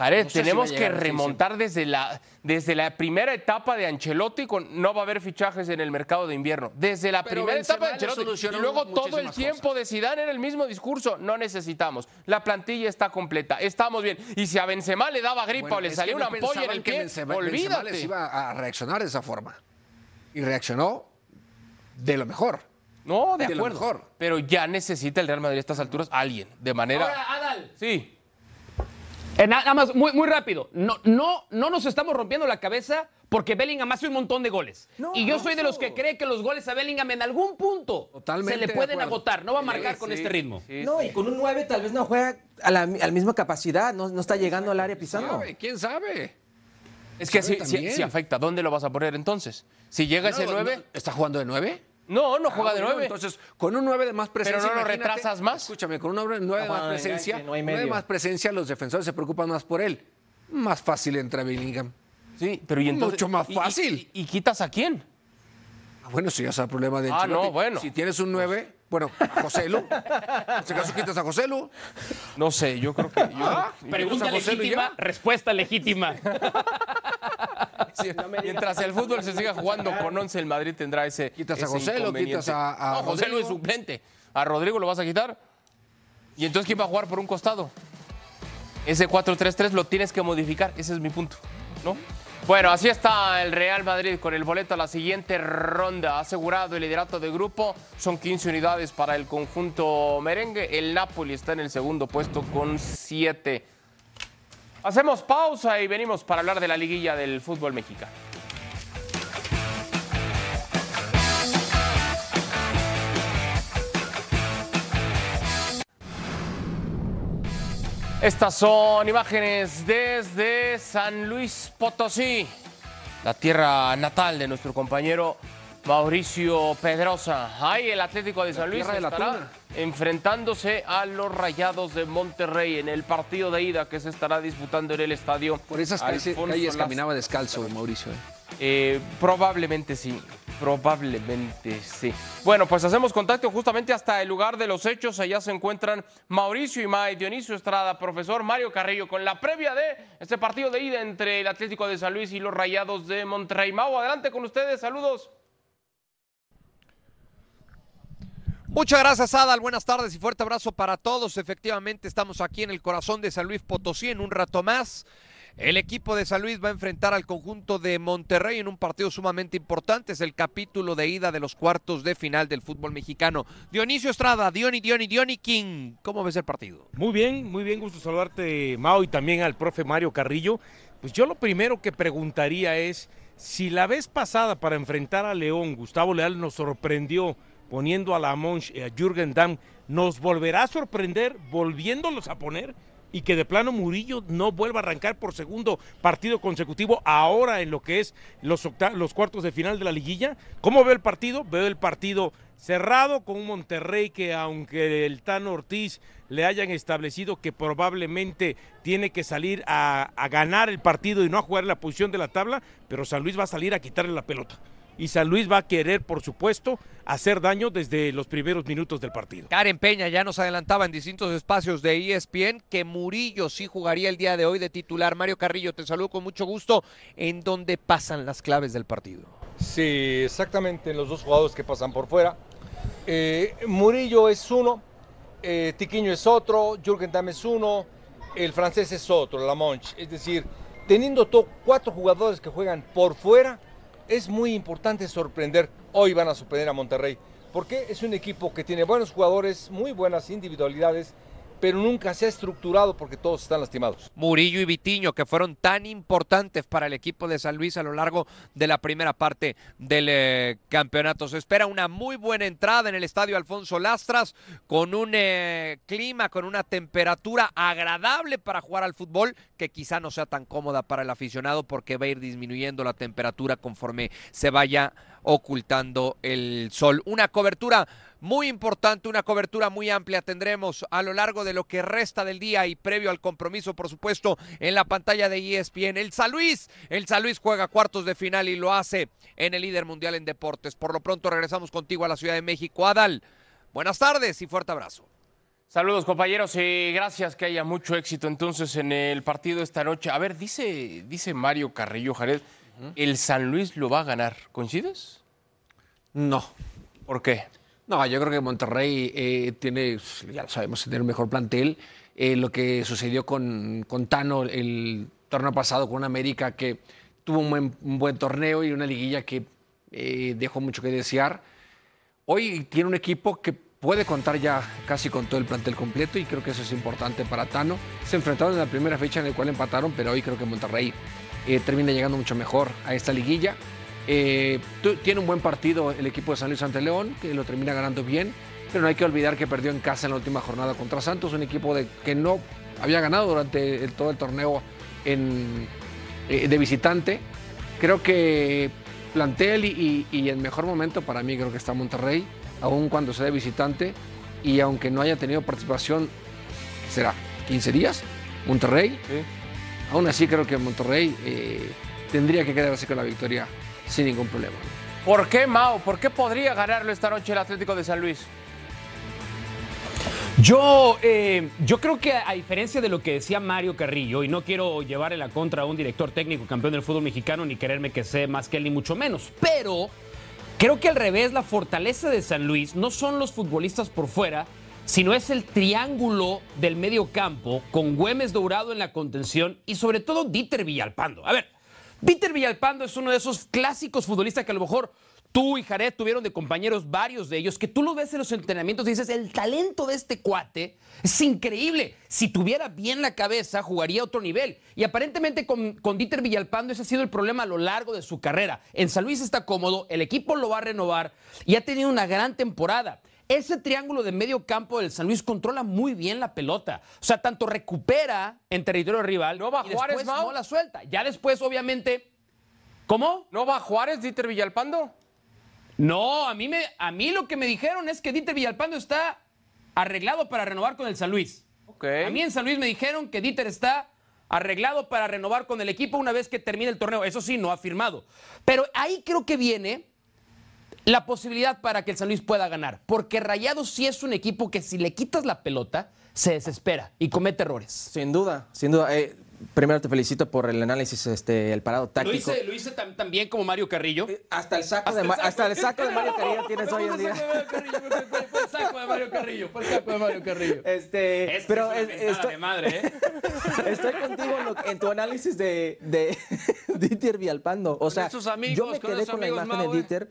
Speaker 1: Jared,
Speaker 2: No sé
Speaker 1: tenemos que
Speaker 2: sí,
Speaker 1: remontar desde la, desde la primera etapa de Ancelotti, con, no va a haber fichajes en el mercado de invierno. Desde la
Speaker 2: Pero
Speaker 1: primera etapa de Ancelotti. Y luego todo el tiempo
Speaker 2: cosas.
Speaker 1: de Zidane era el mismo discurso. No necesitamos. La plantilla está completa. Estamos bien. Y si a Benzema le daba gripa
Speaker 2: Bueno,
Speaker 1: o le salía una
Speaker 2: no
Speaker 1: ampolla en el
Speaker 2: que
Speaker 1: pie,
Speaker 2: Benzema- Benzema les
Speaker 1: olvídate.
Speaker 2: iba a reaccionar de esa forma. Y reaccionó de lo mejor.
Speaker 1: No, de
Speaker 2: de lo
Speaker 1: acuerdo.
Speaker 2: mejor.
Speaker 1: Pero ya necesita el Real Madrid a estas alturas alguien, de manera...
Speaker 3: Ahora, Adal,
Speaker 1: Sí.
Speaker 3: Eh, na- nada más, muy, muy rápido. No, no, no nos estamos rompiendo la cabeza porque Bellingham hace un montón de goles.
Speaker 4: No,
Speaker 3: y yo soy de los que cree que los goles a Bellingham en algún punto
Speaker 2: Totalmente
Speaker 3: se le
Speaker 2: de
Speaker 3: pueden agotar. No va a marcar
Speaker 1: Sí,
Speaker 3: con
Speaker 1: sí,
Speaker 3: este ritmo.
Speaker 1: sí,
Speaker 4: No,
Speaker 1: sí.
Speaker 4: y con un 9 tal vez no juega a la, a la misma capacidad, no, no está llegando al área pisando.
Speaker 2: ¿Sabe? ¿Quién sabe?
Speaker 1: Es que
Speaker 2: ¿Sabe
Speaker 1: si, si- afecta, ¿dónde lo vas a poner entonces? Si llega ese
Speaker 2: No,
Speaker 1: 9,
Speaker 2: no, ¿Está jugando de 9?
Speaker 1: No, no, juega
Speaker 2: Ah,
Speaker 1: de
Speaker 2: bueno,
Speaker 1: 9.
Speaker 2: Entonces, con un 9 de más presencia.
Speaker 1: Pero no lo retrasas más.
Speaker 2: Escúchame, con un 9 de más
Speaker 4: jugando de
Speaker 2: presencia.
Speaker 4: no hay
Speaker 2: nueve de más presencia, los defensores se preocupan más por él. Más fácil entra Bellingham.
Speaker 1: Sí, pero y entonces.
Speaker 2: Mucho más
Speaker 1: y-
Speaker 2: fácil.
Speaker 1: ¿Y, y quitas a quién?
Speaker 2: Ah, bueno, si ya es el problema de
Speaker 1: Ah,
Speaker 2: Ancelotti.
Speaker 1: no, bueno.
Speaker 2: Si tienes un 9, Bueno, a José Lu. En este caso quitas a José Lu.
Speaker 1: No sé, yo creo que. yo-
Speaker 2: Ah,
Speaker 3: Pregunta legítima, respuesta legítima.
Speaker 1: Sí, mientras el fútbol se siga jugando con 11, el Madrid tendrá ese.
Speaker 2: Quitas a José, lo quitas a- a
Speaker 1: No, José Lu es
Speaker 2: Rodrigo.
Speaker 1: suplente. ¿A Rodrigo lo vas a quitar? ¿Y entonces quién va a jugar por un costado? Ese 4-3-3 lo tienes que modificar. Ese es mi punto. ¿No? Bueno, así está el Real Madrid con el boleto a la siguiente ronda. Ha asegurado el liderato de grupo. Son 15 unidades para el conjunto merengue. El Napoli está en el segundo puesto con 7. Hacemos pausa y venimos para hablar de la liguilla del fútbol mexicano. Estas son imágenes desde San Luis Potosí, la tierra natal de nuestro compañero Mauricio Pedrosa. Ahí el Atlético de San Luis
Speaker 2: de
Speaker 1: estará enfrentándose a los Rayados de Monterrey en el partido de ida que se estará disputando en el estadio.
Speaker 2: Por esas calles, caminaba descalzo, Mauricio. ¿eh?
Speaker 1: Eh, probablemente sí, probablemente sí. Bueno, pues hacemos contacto justamente hasta el lugar de los hechos. Allá se encuentran Mauricio Imay, Dionisio Estrada, profesor Mario Carrillo, con la previa de este partido de ida entre el Atlético de San Luis y los Rayados de Monterrey. Mau, adelante con ustedes, saludos.
Speaker 5: Muchas gracias, Adal. Buenas tardes y fuerte abrazo para todos. Efectivamente, estamos aquí en el corazón de San Luis Potosí en un rato más. El equipo de San Luis va a enfrentar al conjunto de Monterrey en un partido sumamente importante. Es el capítulo de ida de los cuartos de final del fútbol mexicano. Dionisio Estrada, Diony, Diony, Diony King. ¿Cómo ves el partido?
Speaker 6: Muy bien, muy bien, gusto saludarte, Mao, y también al profe Mario Carrillo. Pues yo lo primero que preguntaría es, si la vez pasada para enfrentar a León, Gustavo Leal nos sorprendió poniendo a la Monch y a Jürgen Damm, ¿nos volverá a sorprender volviéndolos a poner? Y que de plano Murillo no vuelva a arrancar por segundo partido consecutivo ahora en lo que es los, los cuartos de final de la liguilla. ¿Cómo veo el partido? Veo el partido cerrado con un Monterrey que aunque el Tano Ortiz le hayan establecido que probablemente tiene que salir a, a ganar el partido y no a jugar la posición de la tabla, pero San Luis va a salir a quitarle la pelota. Y San Luis va a querer, por supuesto, hacer daño desde los primeros minutos del partido.
Speaker 5: Karen Peña ya nos adelantaba en distintos espacios de ESPN que Murillo sí jugaría el día de hoy de titular. Mario Carrillo, te saludo con mucho gusto. ¿En dónde pasan las claves del partido?
Speaker 7: Sí, exactamente, los dos jugadores que pasan por fuera. Eh, Murillo es uno, eh, Tiquiño es otro, Jürgen Damm es uno, el francés es otro, Lamonch. Es decir, teniendo cuatro jugadores que juegan por fuera, es muy importante sorprender. Hoy van a sorprender a Monterrey, porque es un equipo que tiene buenos jugadores, muy buenas individualidades, pero nunca se ha estructurado porque todos están lastimados.
Speaker 5: Murillo y Vitiño, que fueron tan importantes para el equipo de San Luis a lo largo de la primera parte del eh, campeonato. Se espera una muy buena entrada en el estadio Alfonso Lastras, con un eh, clima, con una temperatura agradable para jugar al fútbol, que quizá no sea tan cómoda para el aficionado porque va a ir disminuyendo la temperatura conforme se vaya ocultando el sol. Una cobertura muy importante, una cobertura muy amplia tendremos a lo largo de lo que resta del día y previo al compromiso, por supuesto, en la pantalla de ESPN. El San Luis, el San Luis juega cuartos de final y lo hace en el líder mundial en deportes. Por lo pronto regresamos contigo a la Ciudad de México. Adal, buenas tardes y fuerte abrazo.
Speaker 1: Saludos compañeros y gracias que haya mucho éxito entonces en el partido esta noche. A ver, dice, dice Mario Carrillo Jared, el San Luis lo va a ganar. ¿Coincides?
Speaker 2: No.
Speaker 1: ¿Por qué?
Speaker 2: No, yo creo que Monterrey eh, tiene, ya lo sabemos, tiene un mejor plantel. Eh, lo que sucedió con, con Tano el torneo pasado con América, que tuvo un buen, un buen torneo y una liguilla que eh, dejó mucho que desear. Hoy tiene un equipo que puede contar ya casi con todo el plantel completo y creo que eso es importante para Tano. Se enfrentaron en la primera fecha en la cual empataron, pero hoy creo que Monterrey eh, termina llegando mucho mejor a esta liguilla. Eh, tiene un buen partido el equipo de San Luis ante León, que lo termina ganando bien, pero no hay que olvidar que perdió en casa en la última jornada contra Santos, un equipo de, que no había ganado durante el- todo el torneo en- eh, de visitante. Creo que plantel y, y- en mejor momento para mí creo que está Monterrey, aun cuando sea de visitante y aunque no haya tenido participación, ¿qué será? ¿15 días? Monterrey. Aún así creo que Monterrey eh, tendría que quedarse con la victoria sin ningún problema.
Speaker 1: ¿Por qué, Mao? ¿Por qué podría ganarlo esta noche el Atlético de San Luis?
Speaker 3: Yo, eh, yo creo que a diferencia de lo que decía Mario Carrillo, y no quiero llevarle la contra a un director técnico campeón del fútbol mexicano, ni quererme que sé más que él, ni mucho menos, pero creo que al revés, la fortaleza de San Luis no son los futbolistas por fuera, sino es el triángulo del medio campo con Güemes Dourado en la contención y sobre todo Dieter Villalpando. A ver, Dieter Villalpando es uno de esos clásicos futbolistas que a lo mejor Tú y Jared tuvieron de compañeros varios de ellos que tú lo ves en los entrenamientos y dices, el talento de este cuate es increíble. Si tuviera bien la cabeza, jugaría a otro nivel. Y aparentemente con, con Dieter Villalpando ese ha sido el problema a lo largo de su carrera. En San Luis está cómodo, el equipo lo va a renovar y ha tenido una gran temporada. Ese triángulo de medio campo del San Luis controla muy bien la pelota. O sea, tanto recupera en territorio rival
Speaker 1: ¿No va
Speaker 3: y
Speaker 1: Juárez,
Speaker 3: después
Speaker 1: Mau?
Speaker 3: no la suelta. Ya después, obviamente... ¿Cómo?
Speaker 1: ¿No va Juárez, Dieter Villalpando?
Speaker 3: No, a mí, me, a mí lo que me dijeron es que Dieter Villalpando está arreglado para renovar con el San Luis.
Speaker 1: Ok.
Speaker 3: A mí en San Luis me dijeron que Dieter está arreglado para renovar con el equipo una vez que termine el torneo. Eso sí, no ha firmado. Pero ahí creo que viene la posibilidad para que el San Luis pueda ganar. Porque Rayados sí es un equipo que si le quitas la pelota, se desespera y comete errores.
Speaker 4: Sin duda, sin duda. Eh, primero te felicito por el análisis, este, el parado
Speaker 3: Lo
Speaker 4: táctico.
Speaker 3: hice, lo hice tam- también como Mario Carrillo.
Speaker 4: Eh, Hasta el saco, de, hasta el saco de Mario Carrillo tienes hoy en día.
Speaker 3: Fue el saco de Mario Carrillo. Fue el saco de Mario Carrillo.
Speaker 4: Este,
Speaker 3: Es
Speaker 4: pero
Speaker 3: pero
Speaker 4: es- estoy,
Speaker 3: de madre, ¿eh?
Speaker 4: estoy contigo en, lo- en tu análisis de, de Dieter Villalpando. O sea,
Speaker 2: amigos,
Speaker 4: yo me quedé con la imagen
Speaker 2: Mau,
Speaker 4: de. Dieter.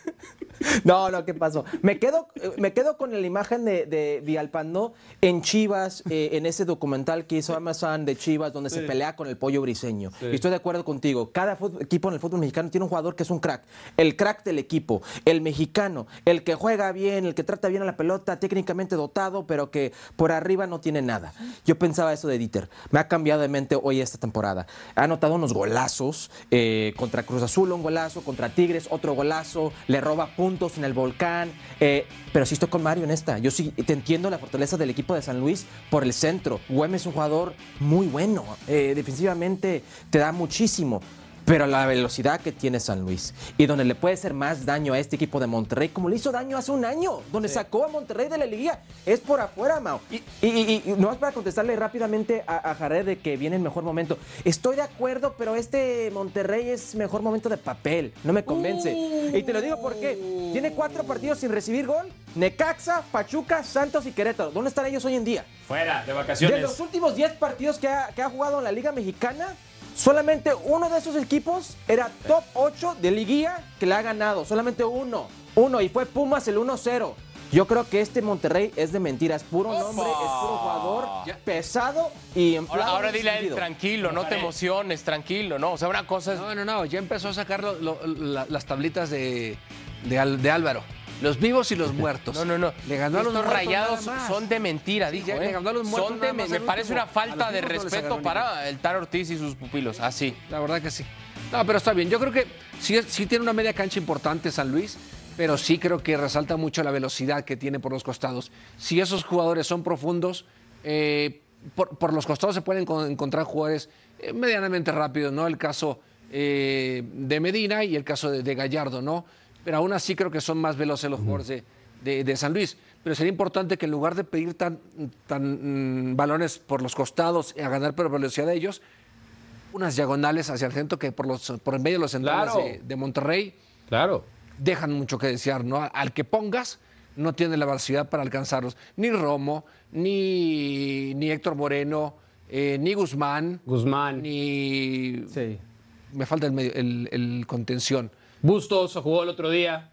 Speaker 4: No, no, ¿qué pasó? Me quedo, me quedo con la imagen de, de Villalpando en Chivas, eh, en ese documental que hizo Amazon de Chivas, donde se pelea con el pollo briseño. Y estoy de acuerdo contigo. Cada equipo en el fútbol mexicano tiene un jugador que es un crack. El crack del equipo, el mexicano, el que juega bien, el que trata bien a la pelota, técnicamente dotado, pero que por arriba no tiene nada. Yo pensaba eso de Dieter. Me ha cambiado de mente hoy esta temporada. Ha anotado unos golazos eh, contra Cruz Azul, un golazo, contra Tigres, otro golazo, le roba puntos en el volcán. eh, pero sí estoy con Mario en esta. Yo sí te entiendo la fortaleza del equipo de San Luis por el centro. Güemes es un jugador muy bueno. eh, defensivamente te da muchísimo. Pero la velocidad que tiene San Luis y donde le puede hacer más daño a este equipo de Monterrey, como le hizo daño hace un año, donde sacó a Monterrey de la liguilla, es por afuera, Mao. Y, y, y- y no es para contestarle rápidamente a, a Jared de que viene el mejor momento. Estoy de acuerdo, pero este Monterrey es mejor momento de papel. No me convence. Y te lo digo porque tiene cuatro partidos sin recibir gol. Necaxa, Pachuca, Santos y Querétaro. ¿Dónde están ellos hoy en día?
Speaker 3: Fuera, de
Speaker 4: De
Speaker 3: vacaciones.
Speaker 4: los últimos 10 partidos que ha, que ha jugado en la Liga Mexicana, solamente uno de esos equipos era top 8 de liguilla que le ha ganado. Solamente uno. Uno, y fue Pumas el 1-0. Yo creo que este Monterrey es de mentiras. Puro nombre, es puro jugador pesado y en
Speaker 1: Ahora, ahora dile a él tranquilo, no te emociones, tranquilo, ¿no? O sea, una cosa es.
Speaker 2: No, no, no, ya empezó a sacar lo- lo- la- las tablitas de, de Álvaro. Los vivos y los muertos.
Speaker 1: No, no, no.
Speaker 2: Le ganó a los
Speaker 1: rayados son de mentira, dijo.
Speaker 2: ya
Speaker 1: ¿eh?
Speaker 2: le ganó a los muertos
Speaker 1: Son de- me parece una falta de
Speaker 2: no
Speaker 1: respeto para el Tar Ortiz y sus pupilos. Así.
Speaker 2: La verdad que sí. No, pero está bien. Yo creo que sí, sí tiene una media cancha importante San Luis, pero sí creo que resalta mucho la velocidad que tiene por los costados. Si esos jugadores son profundos, eh, por, por los costados se pueden con- encontrar jugadores eh, medianamente rápidos, ¿no? El caso eh, de Medina y el caso de, de Gallardo, ¿no? Pero aún así creo que son más veloces los jugadores de, de- de San Luis. Pero sería importante que en lugar de pedir tan, tan mm, balones por los costados y a ganar por velocidad de ellos, unas diagonales hacia el centro que por, los, por en medio de los centrales
Speaker 3: Claro.
Speaker 2: de, de Monterrey
Speaker 3: Claro.
Speaker 2: dejan mucho que desear, ¿no? Al que pongas no tiene la velocidad para alcanzarlos. Ni Romo, ni, ni Héctor Moreno, eh, ni Guzmán,
Speaker 3: Guzmán.
Speaker 2: ni...
Speaker 4: Sí.
Speaker 2: Me falta el, medio- el- el contención.
Speaker 3: Bustos jugó el otro día.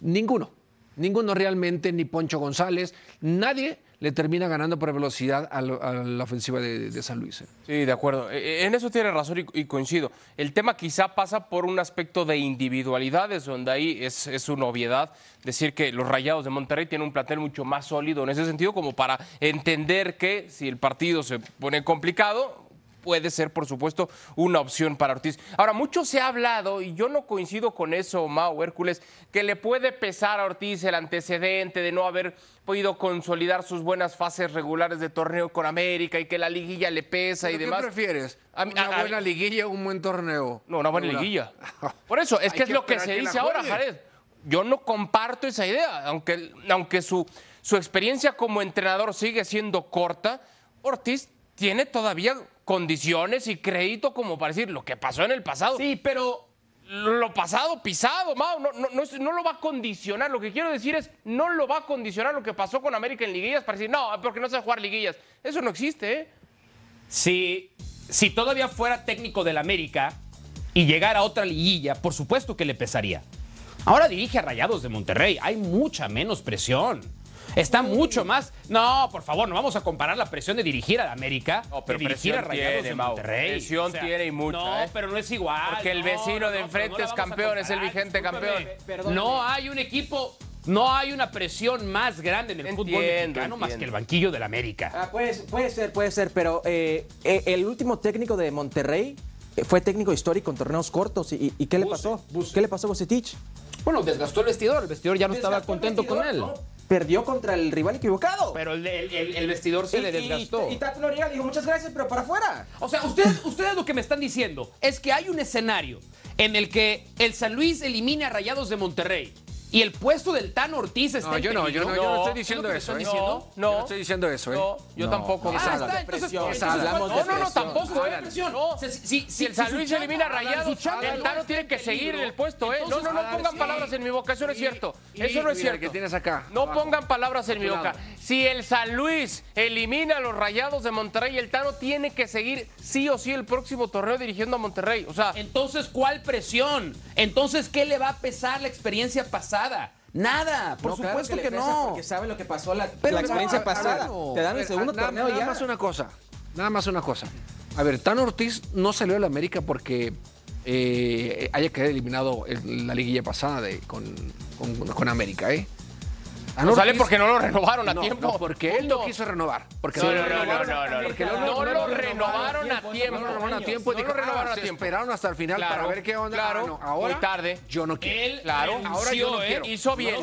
Speaker 2: Ninguno. Ninguno realmente, ni Poncho González. Nadie le termina ganando por velocidad a, lo- a la ofensiva de, de San Luis. ¿eh?
Speaker 1: Sí, de acuerdo. Eh, eh, En eso tiene razón y, y coincido. El tema quizá pasa por un aspecto de individualidades, donde ahí es, es una obviedad decir que los Rayados de Monterrey tienen un plantel mucho más sólido en ese sentido, como para entender que si el partido se pone complicado, puede ser, por supuesto, una opción para Ortiz. Ahora, mucho se ha hablado, y yo no coincido con eso, Mau Hércules, que le puede pesar a Ortiz el antecedente de no haber podido consolidar sus buenas fases regulares de torneo con América y que la liguilla le pesa y
Speaker 2: ¿Pero
Speaker 1: demás.
Speaker 2: ¿Qué prefieres?
Speaker 1: A mí-
Speaker 2: ¿Una
Speaker 1: a- a-
Speaker 2: buena liguilla o un buen torneo?
Speaker 1: No, una buena liguilla. Por eso, es que es lo que se
Speaker 2: que
Speaker 1: dice ahora. Jared. Yo no comparto esa idea, aunque, aunque su, su experiencia como entrenador sigue siendo corta, Ortiz tiene todavía condiciones y crédito como para decir lo que pasó en el pasado.
Speaker 3: Sí, pero
Speaker 1: Lo pasado pisado, Mau, no, no, no, no lo va a condicionar. Lo que quiero decir es, no lo va a condicionar lo que pasó con América en liguillas para decir, no, porque no sabe jugar liguillas. Eso no existe, ¿eh?
Speaker 3: si, si todavía fuera técnico del América y llegara a otra liguilla, por supuesto que le pesaría. Ahora dirige a Rayados de Monterrey. Hay mucha menos presión. Está mucho más. No, por favor, no vamos a comparar la presión de dirigir a la América
Speaker 1: No, pero
Speaker 3: de dirigir a Rayados
Speaker 1: tiene,
Speaker 3: de. Monterrey.
Speaker 1: Presión tiene y mucha,
Speaker 3: No,
Speaker 1: ¿eh?
Speaker 3: pero no es igual.
Speaker 1: Porque el
Speaker 3: no,
Speaker 1: vecino
Speaker 3: no,
Speaker 1: de enfrente es campeón, es el vigente campeón.
Speaker 4: Perdóname.
Speaker 3: No hay un equipo, no hay una presión más grande en el fútbol
Speaker 1: Entiendo,
Speaker 3: mexicano más
Speaker 1: entiendo.
Speaker 3: que el banquillo del América.
Speaker 4: Ah, puede, puede ser, puede ser, pero eh, eh, el último técnico de Monterrey fue técnico histórico en torneos cortos. ¿Y, y qué le pasó? ¿Qué le pasó a Bucetich?
Speaker 3: Bueno, desgastó el vestidor, el vestidor ya no estaba
Speaker 4: Desgastó
Speaker 3: contento con él.
Speaker 4: ¿no? Perdió contra el rival equivocado.
Speaker 3: Pero el, el- el- el vestidor se
Speaker 4: Y-
Speaker 3: le
Speaker 4: y-
Speaker 3: desgastó.
Speaker 4: Y, Tato Noriega le dijo muchas gracias, pero para afuera.
Speaker 3: O sea, ustedes, ustedes lo que me están diciendo es que hay un escenario en el que el San Luis elimine a Rayados de Monterrey y el puesto del Tan Ortiz está
Speaker 2: No,
Speaker 3: en
Speaker 2: yo no, yo no, yo no estoy
Speaker 1: ¿es
Speaker 2: diciendo eso. ¿eh?
Speaker 3: diciendo?
Speaker 1: No,
Speaker 2: Yo no estoy diciendo eso, ¿eh?
Speaker 1: No, yo tampoco.
Speaker 3: Ah,
Speaker 4: es
Speaker 3: está, entonces,
Speaker 4: Presión,
Speaker 3: entonces,
Speaker 4: hablamos
Speaker 1: No,
Speaker 4: de
Speaker 1: no, no,
Speaker 4: presión.
Speaker 1: tampoco, ¿eh? No.
Speaker 3: Si, si-
Speaker 1: Si el San Luis elimina Rayados, el
Speaker 3: no
Speaker 1: Tano tiene
Speaker 3: en
Speaker 1: que seguir en el puesto, ¿eh? No, no, no pongan palabras en mi boca, eso no es cierto. Eso no es cierto.
Speaker 2: que tienes acá,
Speaker 1: No pongan palabras en mi boca. Si el San Luis elimina a los Rayados de Monterrey, el Tano tiene que seguir sí o sí el próximo torneo dirigiendo a Monterrey. O sea,
Speaker 3: Entonces, ¿cuál presión? Entonces, ¿qué le va a pesar la experiencia pasada? Nada, por
Speaker 4: No,
Speaker 3: supuesto que, no.
Speaker 4: Porque sabe lo que pasó la,
Speaker 2: Pero
Speaker 4: la
Speaker 2: no,
Speaker 4: experiencia pasada.
Speaker 2: no.
Speaker 4: Te dan el segundo
Speaker 2: nada-
Speaker 4: torneo
Speaker 2: nada
Speaker 4: ya.
Speaker 2: más una cosa. Nada más una cosa. A ver, Tano Ortiz no salió de la América porque eh, haya quedado eliminado en la liguilla pasada de, con, con, con América, ¿eh?
Speaker 1: No sale porque no lo renovaron a
Speaker 2: no,
Speaker 1: tiempo.
Speaker 2: no, porque él no quiso renovar. Porque
Speaker 1: No,
Speaker 2: no,
Speaker 1: no, no, no, no, no.
Speaker 2: Porque
Speaker 1: No lo renovaron a tiempo.
Speaker 2: No lo renovaron a tiempo.
Speaker 1: No lo
Speaker 2: dijo,
Speaker 1: renovaron
Speaker 2: ah,
Speaker 1: a tiempo.
Speaker 2: esperaron hasta el final
Speaker 1: Claro,
Speaker 2: para ver qué onda.
Speaker 1: claro,
Speaker 2: Ah, ahora
Speaker 1: muy tarde.
Speaker 2: Yo no quiero.
Speaker 3: Él
Speaker 1: Claro,
Speaker 2: ahora yo no
Speaker 3: ¿eh?
Speaker 2: quiero.
Speaker 1: Hizo bien.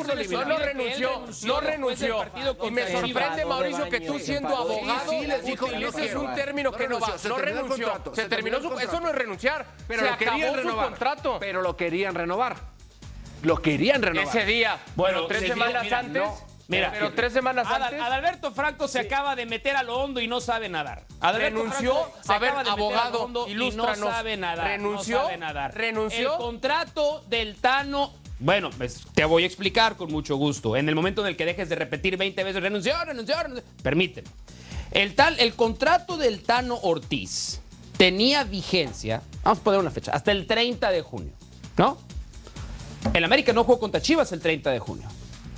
Speaker 3: No
Speaker 1: renunció. No renunció. Y me sorprende, Mauricio, que tú siendo abogado utilices un término
Speaker 2: No
Speaker 1: que no va. No renunció. Se terminó su... Eso no es renunciar.
Speaker 2: Pero
Speaker 1: Se
Speaker 2: lo querían
Speaker 1: acabó su
Speaker 2: renovar.
Speaker 1: contrato.
Speaker 2: Pero lo querían renovar. Lo querían renovar.
Speaker 1: Ese día.
Speaker 3: Bueno,
Speaker 1: tres semanas antes.
Speaker 3: Mira,
Speaker 1: pero tres semanas
Speaker 3: Adal-
Speaker 1: antes.
Speaker 3: Adalberto Franco se acaba de meter a lo hondo y no sabe nadar. Adalberto
Speaker 1: Renunció.
Speaker 3: Franco se
Speaker 1: A ver,
Speaker 3: acaba de meter
Speaker 1: abogado,
Speaker 3: lo hondo y no sabe nadar.
Speaker 1: Renunció,
Speaker 3: No sabe nadar.
Speaker 1: renunció.
Speaker 3: El contrato del Tano. Bueno, pues te voy a explicar con mucho gusto. En el momento en el que dejes de repetir 20 veces renunció, renunció, renunció. Permíteme. El, tal, el contrato del Tano Ortiz tenía vigencia. Vamos a poner una fecha. Hasta el 30 de junio. ¿No? El América no jugó contra Chivas el 30 de junio.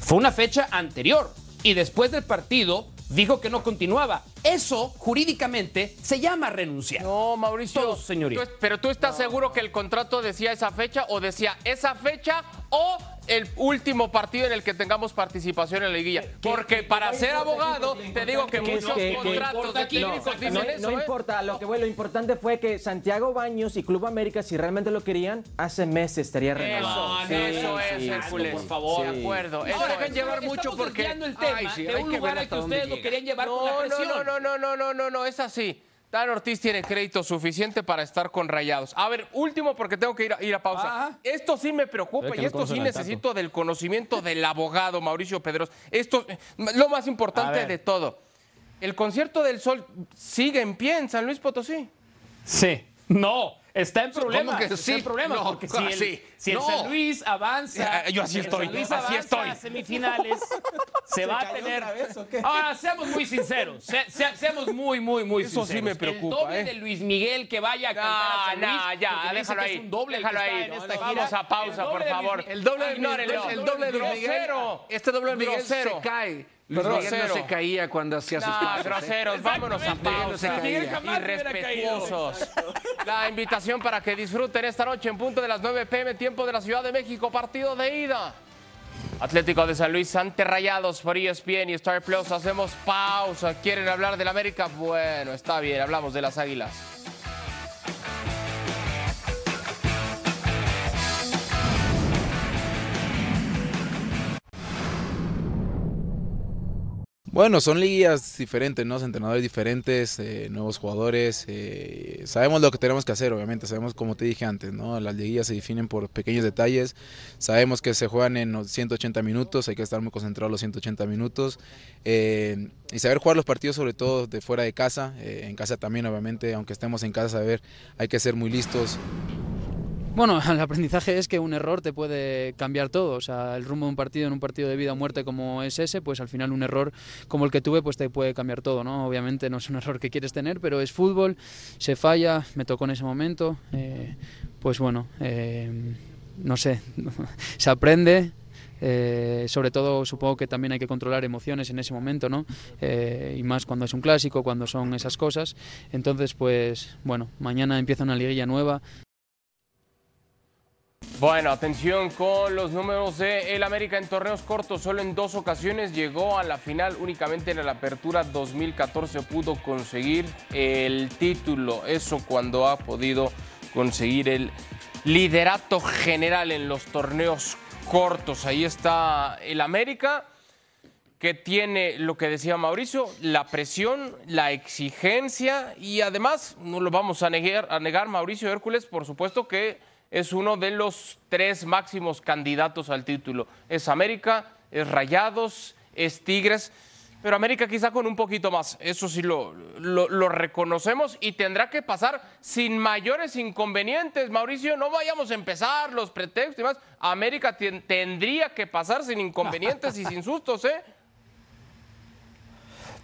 Speaker 3: Fue una fecha anterior. Y después del partido dijo que no continuaba. Eso, jurídicamente, se llama renunciar.
Speaker 1: No, Mauricio.
Speaker 3: Todo, señoría.
Speaker 1: Tú es- pero tú estás seguro que el contrato decía esa fecha o decía esa fecha o el último partido en el que tengamos participación en la liguilla. Porque para ser abogado, te digo que
Speaker 4: que-
Speaker 1: muchos
Speaker 4: que- que-
Speaker 1: contratos de
Speaker 3: no,
Speaker 1: dicen
Speaker 4: No,
Speaker 1: eso,
Speaker 4: no
Speaker 1: ¿eh?
Speaker 4: importa, lo que, bueno, lo importante fue que Santiago Baños y Club América, si realmente lo querían, hace meses estaría renovado.
Speaker 1: Eso,
Speaker 4: Sí,
Speaker 1: eso es,
Speaker 4: sí,
Speaker 1: Hércules.
Speaker 3: por favor.
Speaker 1: De acuerdo. eso
Speaker 3: Ahora,
Speaker 1: es.
Speaker 2: dejan llevar mucho
Speaker 3: estamos
Speaker 2: porque-
Speaker 3: desviando el tema
Speaker 2: Ay, sí,
Speaker 3: de
Speaker 2: hay
Speaker 3: un
Speaker 2: que
Speaker 3: lugar al ustedes lo querían llevar con la
Speaker 1: No, no,
Speaker 3: presión.
Speaker 1: No, no, no, no, no, no, es así. Dan Ortiz tiene crédito suficiente para estar con Rayados. A ver, último porque tengo que ir a, ir a pausa.
Speaker 3: Ajá.
Speaker 1: Esto sí me preocupa y esto sí necesito del conocimiento del abogado Mauricio Pedros. Esto es lo más importante de todo. El concierto del sol sigue en pie en San Luis Potosí.
Speaker 3: Sí. No, está en problemas.
Speaker 2: que
Speaker 3: está
Speaker 2: sí?
Speaker 3: en problemas
Speaker 2: No,
Speaker 3: porque si el,
Speaker 2: sí.
Speaker 3: si el
Speaker 2: No.
Speaker 3: San Luis avanza,
Speaker 1: Eh, yo así
Speaker 3: si
Speaker 1: estoy,
Speaker 3: Luis
Speaker 1: así estoy.
Speaker 3: a semifinales, se va a tener.
Speaker 4: vez?
Speaker 3: Ahora seamos muy sinceros, se- se- seamos muy, muy, muy
Speaker 1: Eso sí
Speaker 3: sinceros.
Speaker 1: me preocupa,
Speaker 3: El doble
Speaker 1: ¿eh?
Speaker 3: de Luis Miguel que vaya a cantar a
Speaker 1: No,
Speaker 3: San Luis,
Speaker 1: ya, déjalo ahí.
Speaker 3: es un doble
Speaker 1: déjalo
Speaker 3: está
Speaker 1: ahí. Vamos a pausa, por favor.
Speaker 2: El doble de
Speaker 1: Ignórenlo.
Speaker 2: Miguel, el doble de Luis Miguel. Este doble de Miguel se cae. Luis. Miguel no se caía cuando hacía sus
Speaker 1: No,
Speaker 2: pasos. ¿eh?
Speaker 1: groseros, vámonos a pausa. Irrespetuosos. La invitación para que disfruten esta noche en punto de las 9 pm, tiempo de la Ciudad de México, partido de ida. Atlético de San Luis ante Rayados por ESPN y Star Plus. Hacemos pausa. ¿Quieren hablar del América? Bueno, está bien, hablamos de las Águilas.
Speaker 8: Bueno, son ligas diferentes, ¿no? Entrenadores diferentes, eh, nuevos jugadores. eh, sabemos lo que tenemos que hacer, obviamente. Sabemos, como te dije antes, ¿no? Las liguillas se definen por pequeños detalles. Sabemos que se juegan en los 180 minutos, hay que estar muy concentrados los 180 minutos. eh, y saber jugar los partidos, sobre todo de fuera de casa. en casa también, obviamente, aunque estemos en casa, saber, hay que ser muy listos.
Speaker 9: Bueno, el aprendizaje es que un error te puede cambiar todo. O sea, el rumbo de un partido, en un partido de vida o muerte como es ese, pues al final un error como el que tuve, pues te puede cambiar todo, ¿no? Obviamente no es un error que quieres tener, pero es fútbol, se falla, me tocó en ese momento. eh, pues bueno, eh, no sé, se aprende. eh, sobre todo supongo que también hay que controlar emociones en ese momento, ¿no? Y más cuando es un clásico, cuando son esas cosas. Entonces, pues bueno, mañana empieza una liguilla nueva.
Speaker 1: Bueno, atención con los números de el América en torneos cortos. Solo en dos ocasiones llegó a la final. Únicamente en la apertura 2014 pudo conseguir el título. Eso cuando ha podido conseguir el liderato general en los torneos cortos. Ahí está el América que tiene lo que decía Mauricio, la presión, la exigencia y además, no lo vamos a negar, a negar Mauricio Hércules, por supuesto que es uno de los tres máximos candidatos al título. Es América, es Rayados, es Tigres, pero América quizá con un poquito más. Eso sí lo, lo, lo reconocemos y tendrá que pasar sin mayores inconvenientes. Mauricio, no vayamos a empezar los pretextos y más. América tendría que pasar sin inconvenientes y sin sustos, ¿eh?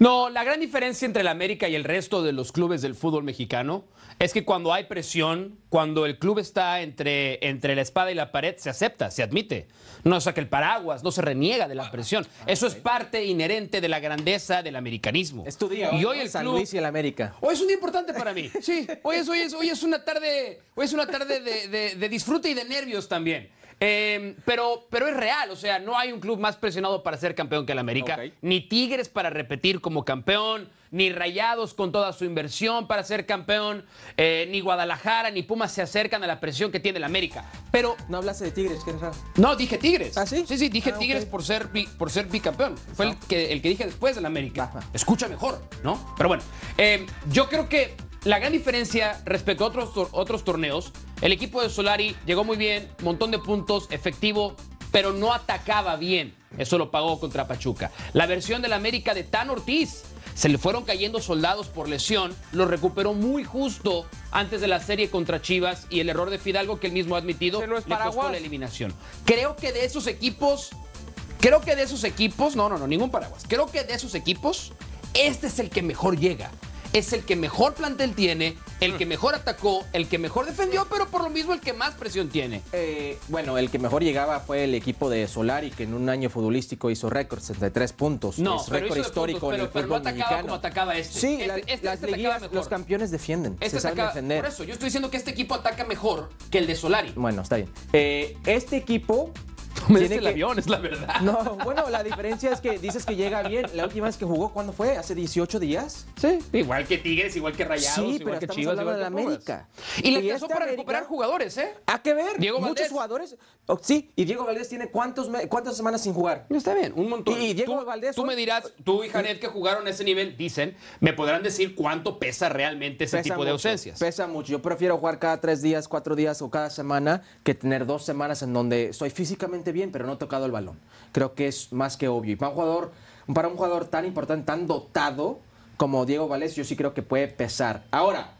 Speaker 3: No, la gran diferencia entre el América y el resto de los clubes del fútbol mexicano es que cuando hay presión, cuando el club está entre, entre la espada y la pared, se acepta, se admite. No saca el paraguas, no se reniega de la presión. Eso es parte inherente de la grandeza del americanismo.
Speaker 4: Es tu día.
Speaker 3: Y hoy el
Speaker 4: San
Speaker 3: club-
Speaker 4: Luis y el América.
Speaker 3: Hoy es un día importante para mí. Sí, hoy es, hoy es, hoy es una tarde, hoy es una tarde de, de- de disfrute y de nervios también. Eh, pero, pero es real, o sea, no hay un club más presionado para ser campeón que el América, ni Tigres para repetir como campeón, ni Rayados con toda su inversión para ser campeón, eh, ni Guadalajara, ni Pumas se acercan a la presión que tiene el América. Pero
Speaker 4: No hablaste de Tigres, qué raro.
Speaker 3: no, dije Tigres.
Speaker 4: ¿Ah, sí?
Speaker 3: Sí, sí, dije
Speaker 4: Ah.
Speaker 3: Tigres por ser, bi- por ser bicampeón. Fue el, que, el que dije después del América. Escucha mejor, ¿no? Pero bueno, eh, yo creo que la gran diferencia respecto a otros, otros torneos, el equipo de Solari llegó muy bien, montón de puntos, efectivo, pero no atacaba bien. Eso lo pagó contra Pachuca. La versión del América de Tan Ortiz. Se le fueron cayendo soldados por lesión, lo recuperó muy justo antes de la serie contra Chivas y el error de Fidalgo que él mismo ha admitido
Speaker 1: Ese no es
Speaker 3: le costó la eliminación. Creo que de esos equipos, creo que de esos equipos, no, no, no, ningún paraguas. Creo que de esos equipos, este es el que mejor llega. Es el que mejor plantel tiene, el que mejor atacó, el que mejor defendió, pero por lo mismo el que más presión tiene.
Speaker 4: Eh, bueno, el que mejor llegaba fue el equipo de Solari, que en un año futbolístico hizo récord, 63 puntos.
Speaker 3: No,
Speaker 4: es récord histórico
Speaker 3: puntos,
Speaker 4: en el
Speaker 3: pero- pero no
Speaker 4: fútbol
Speaker 3: atacaba
Speaker 4: mexicano.
Speaker 3: como atacaba este.
Speaker 4: Sí,
Speaker 3: Este-
Speaker 4: la-
Speaker 3: este-
Speaker 4: las
Speaker 3: atacaba
Speaker 4: liguillas,
Speaker 3: mejor.
Speaker 4: los campeones defienden,
Speaker 3: Este
Speaker 4: se saben
Speaker 3: atacaba-
Speaker 4: defender.
Speaker 3: Por eso, yo estoy diciendo que este equipo ataca mejor que el de Solari.
Speaker 4: Bueno, está bien. Eh, este equipo...
Speaker 3: Me
Speaker 4: tiene
Speaker 3: el
Speaker 4: que-
Speaker 3: avión, es la verdad.
Speaker 4: No, bueno, la diferencia es que dices que llega bien. La última vez que jugó, ¿cuándo fue? ¿Hace 18 días?
Speaker 3: Sí, igual que Tigres, igual que Rayados,
Speaker 4: sí,
Speaker 3: igual
Speaker 4: pero
Speaker 3: que Chivas, igual
Speaker 4: de la. América.
Speaker 3: Y le alcanzó para
Speaker 4: América-
Speaker 3: recuperar jugadores, ¿eh?
Speaker 4: ¿A qué ver?
Speaker 3: Diego
Speaker 4: Muchos
Speaker 3: Valdés.
Speaker 4: jugadores. Oh, sí, y Diego Valdés tiene cuántos me- cuántas semanas sin jugar.
Speaker 3: Está bien, un montón.
Speaker 4: Y Diego
Speaker 3: tú,
Speaker 4: Valdés
Speaker 3: tú me dirás, tú y Jared que jugaron ese nivel, dicen, me podrán decir cuánto pesa realmente ese
Speaker 4: Pesa
Speaker 3: tipo de ausencias.
Speaker 4: Pesa mucho. Yo prefiero jugar cada tres días, cuatro días o cada semana que tener dos semanas en donde estoy físicamente bien, pero no he tocado el balón. Creo que es más que obvio. Y para un jugador, para un jugador tan importante, tan dotado como Diego Valdés, yo sí creo que puede pesar. Ahora,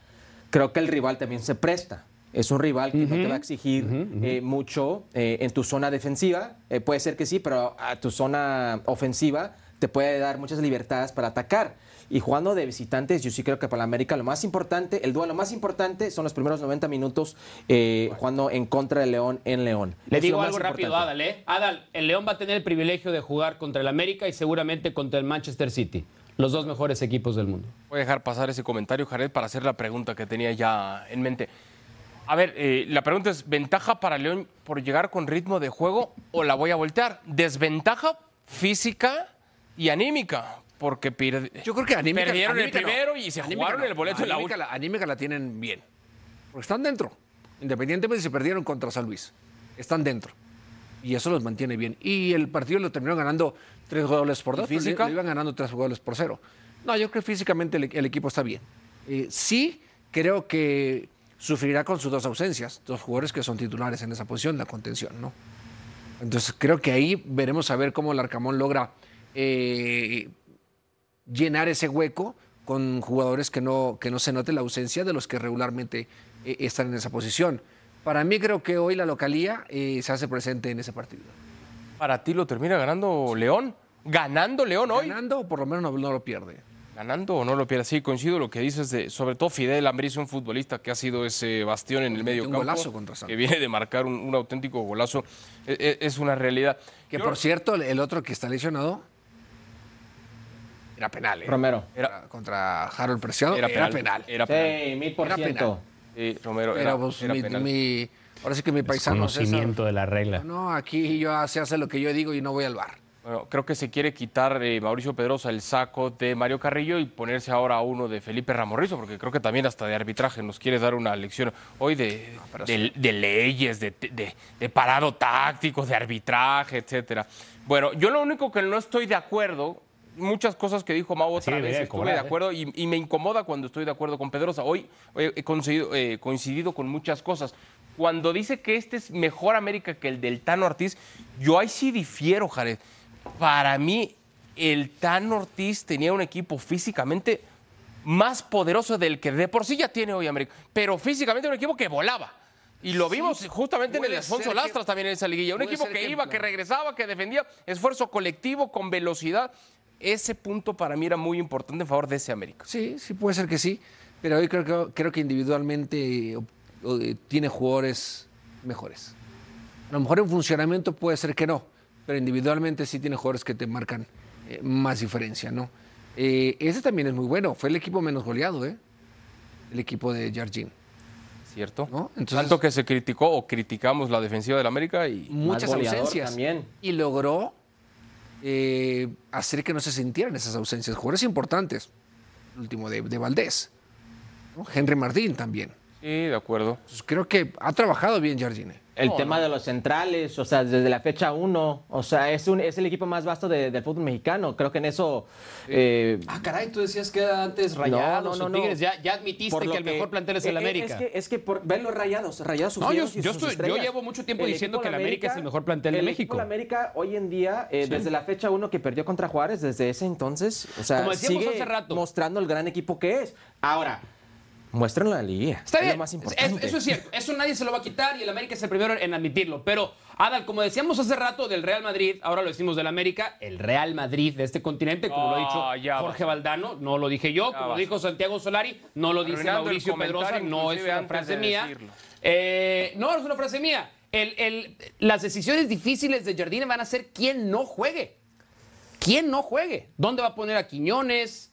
Speaker 4: creo que el rival también se presta. Es un rival que no te va a exigir eh, mucho eh, en tu zona defensiva. Eh, puede ser que sí, pero a tu zona ofensiva te puede dar muchas libertades para atacar. Y jugando de visitantes, yo sí creo que para la América lo más importante, el duelo más importante son los primeros 90 minutos eh, jugando en contra de León en León.
Speaker 3: Le digo algo rápido,
Speaker 4: importante.
Speaker 3: Adal, ¿eh? Adal, el León va a tener el privilegio de jugar contra el América y seguramente contra el Manchester City. Los dos mejores equipos del mundo.
Speaker 1: Voy a dejar pasar ese comentario, Jared, para hacer la pregunta que tenía ya en mente. A ver, eh, la pregunta es, ¿ventaja para León por llegar con ritmo de juego o la voy a voltear? ¿Desventaja física y anímica? Porque pierde-
Speaker 2: Yo creo que anímica,
Speaker 1: perdieron
Speaker 2: anímica
Speaker 1: el
Speaker 2: no.
Speaker 1: primero y se
Speaker 2: Anímica
Speaker 1: jugaron
Speaker 2: no.
Speaker 1: el boleto en la última.
Speaker 2: la, anímica la tienen bien. Porque están dentro. Independientemente si se perdieron contra San Luis. Están dentro. Y eso los mantiene bien. Y el partido lo terminó ganando tres goles por
Speaker 1: ¿Y
Speaker 2: dos.
Speaker 1: física?
Speaker 2: Le, le iban ganando tres goles por cero. No, yo creo que físicamente el, el equipo está bien. Eh, sí, creo que sufrirá con sus dos ausencias. Dos jugadores que son titulares en esa posición, la contención, ¿no? Entonces creo que ahí veremos a ver cómo el Arcamón logra eh, llenar ese hueco con jugadores que no, que no se note la ausencia de los que regularmente eh, están en esa posición. Para mí creo que hoy la localía eh, se hace presente en ese partido.
Speaker 1: Para ti lo termina ganando León. Ganando León hoy.
Speaker 2: Ganando o por lo menos no, no lo pierde.
Speaker 1: Ganando o no lo pierde. Sí, coincido lo que dices de, sobre todo Fidel Ambriz, un futbolista que ha sido ese bastión en el medio
Speaker 2: un
Speaker 1: campo.
Speaker 2: golazo contra Santos.
Speaker 1: Que viene de marcar un, un auténtico golazo. E- e- Es, una realidad.
Speaker 2: Que
Speaker 1: Yo-
Speaker 2: por cierto, el otro que está lesionado era penal. ¿eh?
Speaker 4: Romero.
Speaker 2: Era contra Harold Preciado.
Speaker 1: Era
Speaker 2: Era,
Speaker 1: penal.
Speaker 2: penal.
Speaker 1: Era penal.
Speaker 4: Sí, mil por
Speaker 2: Era penal.
Speaker 4: ciento.
Speaker 1: Sí, Romero, era, era
Speaker 2: mi-
Speaker 1: penal.
Speaker 2: mi- ahora sí que mi paisano
Speaker 3: Conocimiento de la regla.
Speaker 2: No, aquí yo se hace lo que yo digo y no voy al bar.
Speaker 1: Bueno, creo que se quiere quitar eh, Mauricio Pedrosa el saco de Mario Carrillo y ponerse ahora a uno de Felipe Ramorrizo, porque creo que también hasta de arbitraje nos quiere dar una lección hoy de, de- de leyes, de, de- de parado táctico, de arbitraje, etcétera. Bueno, yo lo único que no estoy de acuerdo, muchas cosas que dijo Mau otra vez,
Speaker 3: de
Speaker 1: estuve
Speaker 3: cobrar,
Speaker 1: de
Speaker 3: ¿eh?
Speaker 1: acuerdo y, y me incomoda cuando estoy de acuerdo con Pedrosa. Hoy eh, he coincidido, eh, coincidido con muchas cosas. Cuando dice que este es mejor América que el del Tano Ortiz, yo ahí sí difiero, Jared. Para mí, el Tano Ortiz tenía un equipo físicamente más poderoso del que de por sí ya tiene hoy América, pero físicamente un equipo que volaba. Y lo vimos justamente en el Alfonso
Speaker 2: ser que-
Speaker 1: Lastras también en esa liguilla. Un equipo que- iba, que regresaba, que defendía, esfuerzo colectivo, con velocidad. Ese punto para mí era muy importante en favor de ese América.
Speaker 2: Sí, sí puede ser que sí, pero hoy creo que, creo que individualmente eh, o- tiene jugadores mejores. A lo mejor en funcionamiento puede ser que no, pero individualmente sí tiene jugadores que te marcan eh, más diferencia, ¿no? Eh, ese también es muy bueno, fue el equipo menos goleado, ¿eh? El equipo de Jardín.
Speaker 1: ¿Cierto?
Speaker 2: ¿No? Entonces-
Speaker 1: Tanto que se criticó o criticamos la defensiva del América y
Speaker 2: Muchas ausencias.
Speaker 4: también.
Speaker 2: Y logró eh, hacer que no se sintieran esas ausencias. Jugadores importantes. El último de, de Valdés. ¿no? Henry Martín también.
Speaker 1: Sí, de acuerdo.
Speaker 2: Entonces, creo que ha trabajado bien Jardine.
Speaker 4: El tema de los centrales, o sea, desde la fecha 1, o sea, es, un, es el equipo más vasto de- del fútbol mexicano. Creo que en eso. eh,
Speaker 3: Ah, caray, tú decías que antes Rayados
Speaker 4: no,
Speaker 3: o
Speaker 4: no, no.
Speaker 3: Tigres. Ya, ya admitiste que el mejor plantel es el
Speaker 4: eh,
Speaker 3: América.
Speaker 4: Es que, es que por, ven los rayados, rayados sus
Speaker 3: No, yo-
Speaker 4: dioses y
Speaker 3: yo
Speaker 4: sus
Speaker 3: estoy- yo
Speaker 4: estrellas.
Speaker 3: llevo mucho tiempo diciendo que el América es el mejor plantel de
Speaker 4: el
Speaker 3: México.
Speaker 4: equipo de América hoy en día, eh, desde la fecha 1 que perdió contra Juárez, desde ese entonces, o sea, sigue
Speaker 3: hace rato.
Speaker 4: mostrando el gran equipo que es. Ahora, muéstrenlo la liga.
Speaker 3: Está
Speaker 4: es
Speaker 3: bien,
Speaker 4: lo más
Speaker 3: es-
Speaker 4: importante.
Speaker 3: eso es cierto, eso nadie se lo va a quitar y el América es el primero en admitirlo. Pero, Adal, como decíamos hace rato del Real Madrid, ahora lo decimos del América, el Real Madrid de este continente, como lo ha
Speaker 1: Ah,
Speaker 3: dicho
Speaker 1: ya
Speaker 3: Jorge
Speaker 1: vas.
Speaker 3: Valdano, no lo dije yo, como
Speaker 1: vas.
Speaker 3: dijo Santiago Solari, no lo dice
Speaker 1: Arruinando
Speaker 3: Mauricio Pedrosa, no es una frase
Speaker 1: de
Speaker 3: mía. Eh, no, es una frase mía. El- el- las decisiones difíciles de Jardine van a ser quién no juegue. ¿Quién no juegue? ¿Dónde va a poner a Quiñones?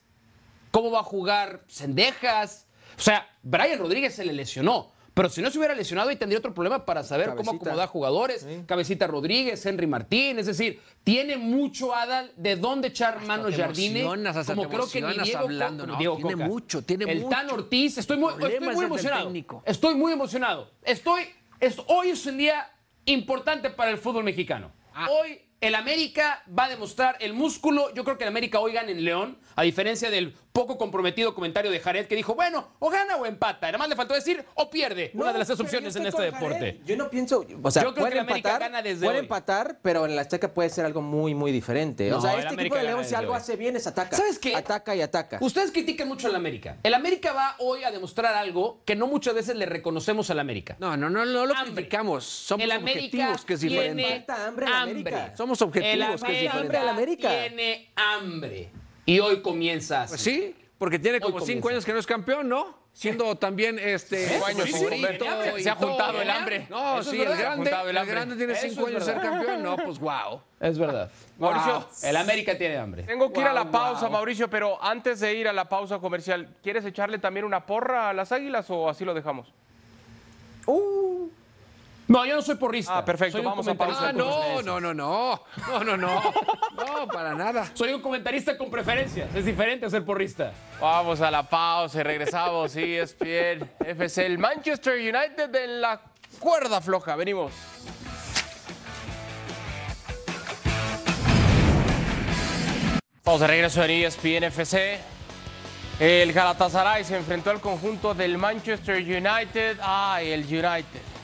Speaker 3: ¿Cómo va a jugar Sendejas? O sea, Brian Rodríguez se le lesionó. Pero si no se hubiera lesionado, ahí tendría otro problema para saber cómo acomodar jugadores. Cabecita Rodríguez, Henry Martín. Es decir, tiene mucho Adal de dónde echar mano
Speaker 2: te
Speaker 3: Jardine. como
Speaker 2: te
Speaker 3: creo que ni Diego,
Speaker 2: hablando,
Speaker 3: Coca-
Speaker 2: ¿no?
Speaker 3: Diego
Speaker 2: Tiene
Speaker 3: Coca.
Speaker 2: mucho, tiene
Speaker 3: El
Speaker 2: mucho.
Speaker 3: Tan Ortiz, estoy muy, estoy muy emocionado. Estoy muy emocionado. Estoy, es- hoy es un día importante para el fútbol mexicano.
Speaker 2: Ah.
Speaker 3: Hoy el América va a demostrar el músculo. Yo creo que el América hoy gana en León, a diferencia del poco comprometido comentario de Jared que dijo, bueno, o gana o empata. Además le faltó decir o pierde. una de las tres opciones en este
Speaker 4: Jared.
Speaker 3: deporte.
Speaker 4: Yo no pienso, o sea,
Speaker 3: Yo creo
Speaker 4: puede
Speaker 3: que América
Speaker 4: empatar,
Speaker 3: gana desde
Speaker 4: puede
Speaker 3: hoy.
Speaker 4: empatar, pero en la Azteca puede ser algo muy, muy diferente.
Speaker 3: No,
Speaker 4: o sea, este
Speaker 3: América
Speaker 4: equipo de León si algo
Speaker 3: hoy.
Speaker 4: hace bien es ataca.
Speaker 3: ¿Sabes qué?
Speaker 4: Ataca y ataca.
Speaker 3: Ustedes critican mucho al América. El América va hoy a demostrar algo que no muchas veces le reconocemos al América.
Speaker 2: No, no, no, no lo
Speaker 3: Hambre.
Speaker 2: criticamos. Somos
Speaker 3: el América
Speaker 2: objetivos, que es diferente.
Speaker 3: tiene
Speaker 4: Falta hambre al América.
Speaker 2: Somos objetivos,
Speaker 3: El
Speaker 2: que es diferente.
Speaker 4: al América.
Speaker 3: tiene hambre. Y hoy comienza así.
Speaker 2: Pues sí, porque tiene como
Speaker 3: comienza.
Speaker 2: cinco años que no es campeón, ¿no? Siendo también este.
Speaker 1: Cinco años
Speaker 2: sí, sí,
Speaker 1: Se ha juntado
Speaker 2: todo.
Speaker 1: el hambre.
Speaker 2: No,
Speaker 3: Eso es
Speaker 2: sí, el grande,
Speaker 1: Juntado el
Speaker 2: el grande tiene
Speaker 3: Eso
Speaker 2: cinco años de ser campeón. No, pues wow.
Speaker 3: Es verdad.
Speaker 1: Mauricio,
Speaker 3: El América tiene hambre.
Speaker 1: tengo que ir a la pausa. Mauricio, pero antes de ir a la pausa comercial, ¿quieres echarle también una porra a las águilas o así lo dejamos?
Speaker 3: No, yo no soy porrista.
Speaker 1: Ah, perfecto, vamos a pausa.
Speaker 3: Ah,
Speaker 2: no, no, no, no, no, no, no, no, para nada.
Speaker 3: Soy un comentarista con preferencias, es diferente a ser porrista.
Speaker 1: Vamos a la pausa y regresamos, ESPN, FC, el Manchester United en la cuerda floja, venimos. Estamos de regreso en ESPN FC. El Galatasaray se enfrentó al conjunto del Manchester United. Ah, el United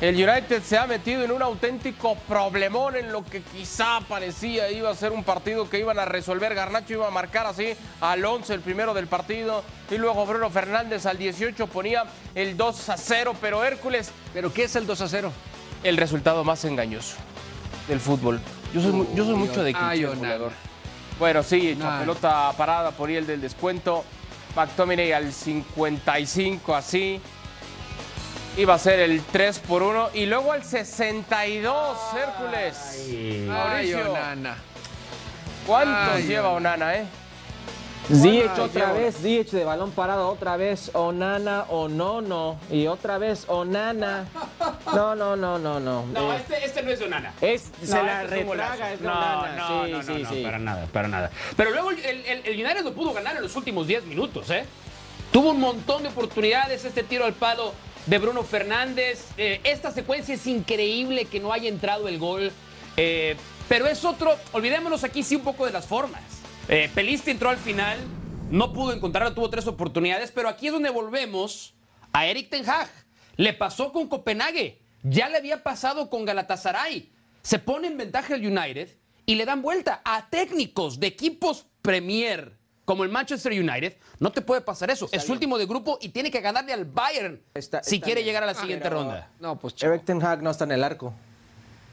Speaker 1: el United se ha metido en un auténtico problemón en lo que quizá parecía iba a ser un partido que iban a resolver. Garnacho iba a marcar así al 11 el primero del partido y luego Bruno Fernández al 18 ponía el 2 a 0, pero Hércules,
Speaker 2: ¿Pero qué es el 2 a 0?
Speaker 1: el resultado más engañoso del fútbol. Yo soy, yo soy mucho de goleador. Bueno, sí,
Speaker 2: Nah.
Speaker 1: pelota parada por el del descuento. McTominay al 55 así. Iba a ser el 3 por 1 y luego al 62, Hércules.
Speaker 2: Ay,
Speaker 1: Mauricio,
Speaker 2: Onana.
Speaker 1: ¿cuántos
Speaker 2: Ay,
Speaker 1: lleva
Speaker 2: Onana.
Speaker 1: Eh?
Speaker 4: Ziyech otra vez, Ziyech de balón parado otra vez, Onana o no, no, y otra vez Onana. No, no, no, no, no.
Speaker 3: No,
Speaker 4: Eh,
Speaker 3: este, este no es de Onana.
Speaker 4: es, se
Speaker 3: No,
Speaker 4: la
Speaker 3: este
Speaker 4: retraga, es de
Speaker 3: no,
Speaker 4: Onana.
Speaker 3: No,
Speaker 4: sí,
Speaker 3: no, no,
Speaker 4: sí,
Speaker 3: no,
Speaker 4: sí.
Speaker 3: para nada, para nada. Pero luego el, el, el United lo pudo ganar en los últimos 10 minutos, ¿eh? Tuvo un montón de oportunidades, este tiro al palo de Bruno Fernández. Eh, esta secuencia es increíble que no haya entrado el gol. Eh, pero es otro, olvidémonos aquí sí un poco de las formas. Eh, entró al final, no pudo encontrarlo, tuvo tres oportunidades, pero aquí es donde volvemos a Eric Ten Hag. Le pasó con Copenhague, ya le había pasado con Galatasaray. Se pone en ventaja el United y le dan vuelta a técnicos de equipos Premier como el Manchester United. No te puede pasar eso. es último de grupo y tiene que ganarle al Bayern
Speaker 4: Está-
Speaker 3: si quiere
Speaker 4: bien.
Speaker 3: llegar a la
Speaker 4: Ah,
Speaker 3: siguiente
Speaker 4: pero-
Speaker 3: ronda.
Speaker 2: No, pues chavo.
Speaker 4: Eric Ten Hag no está en el arco.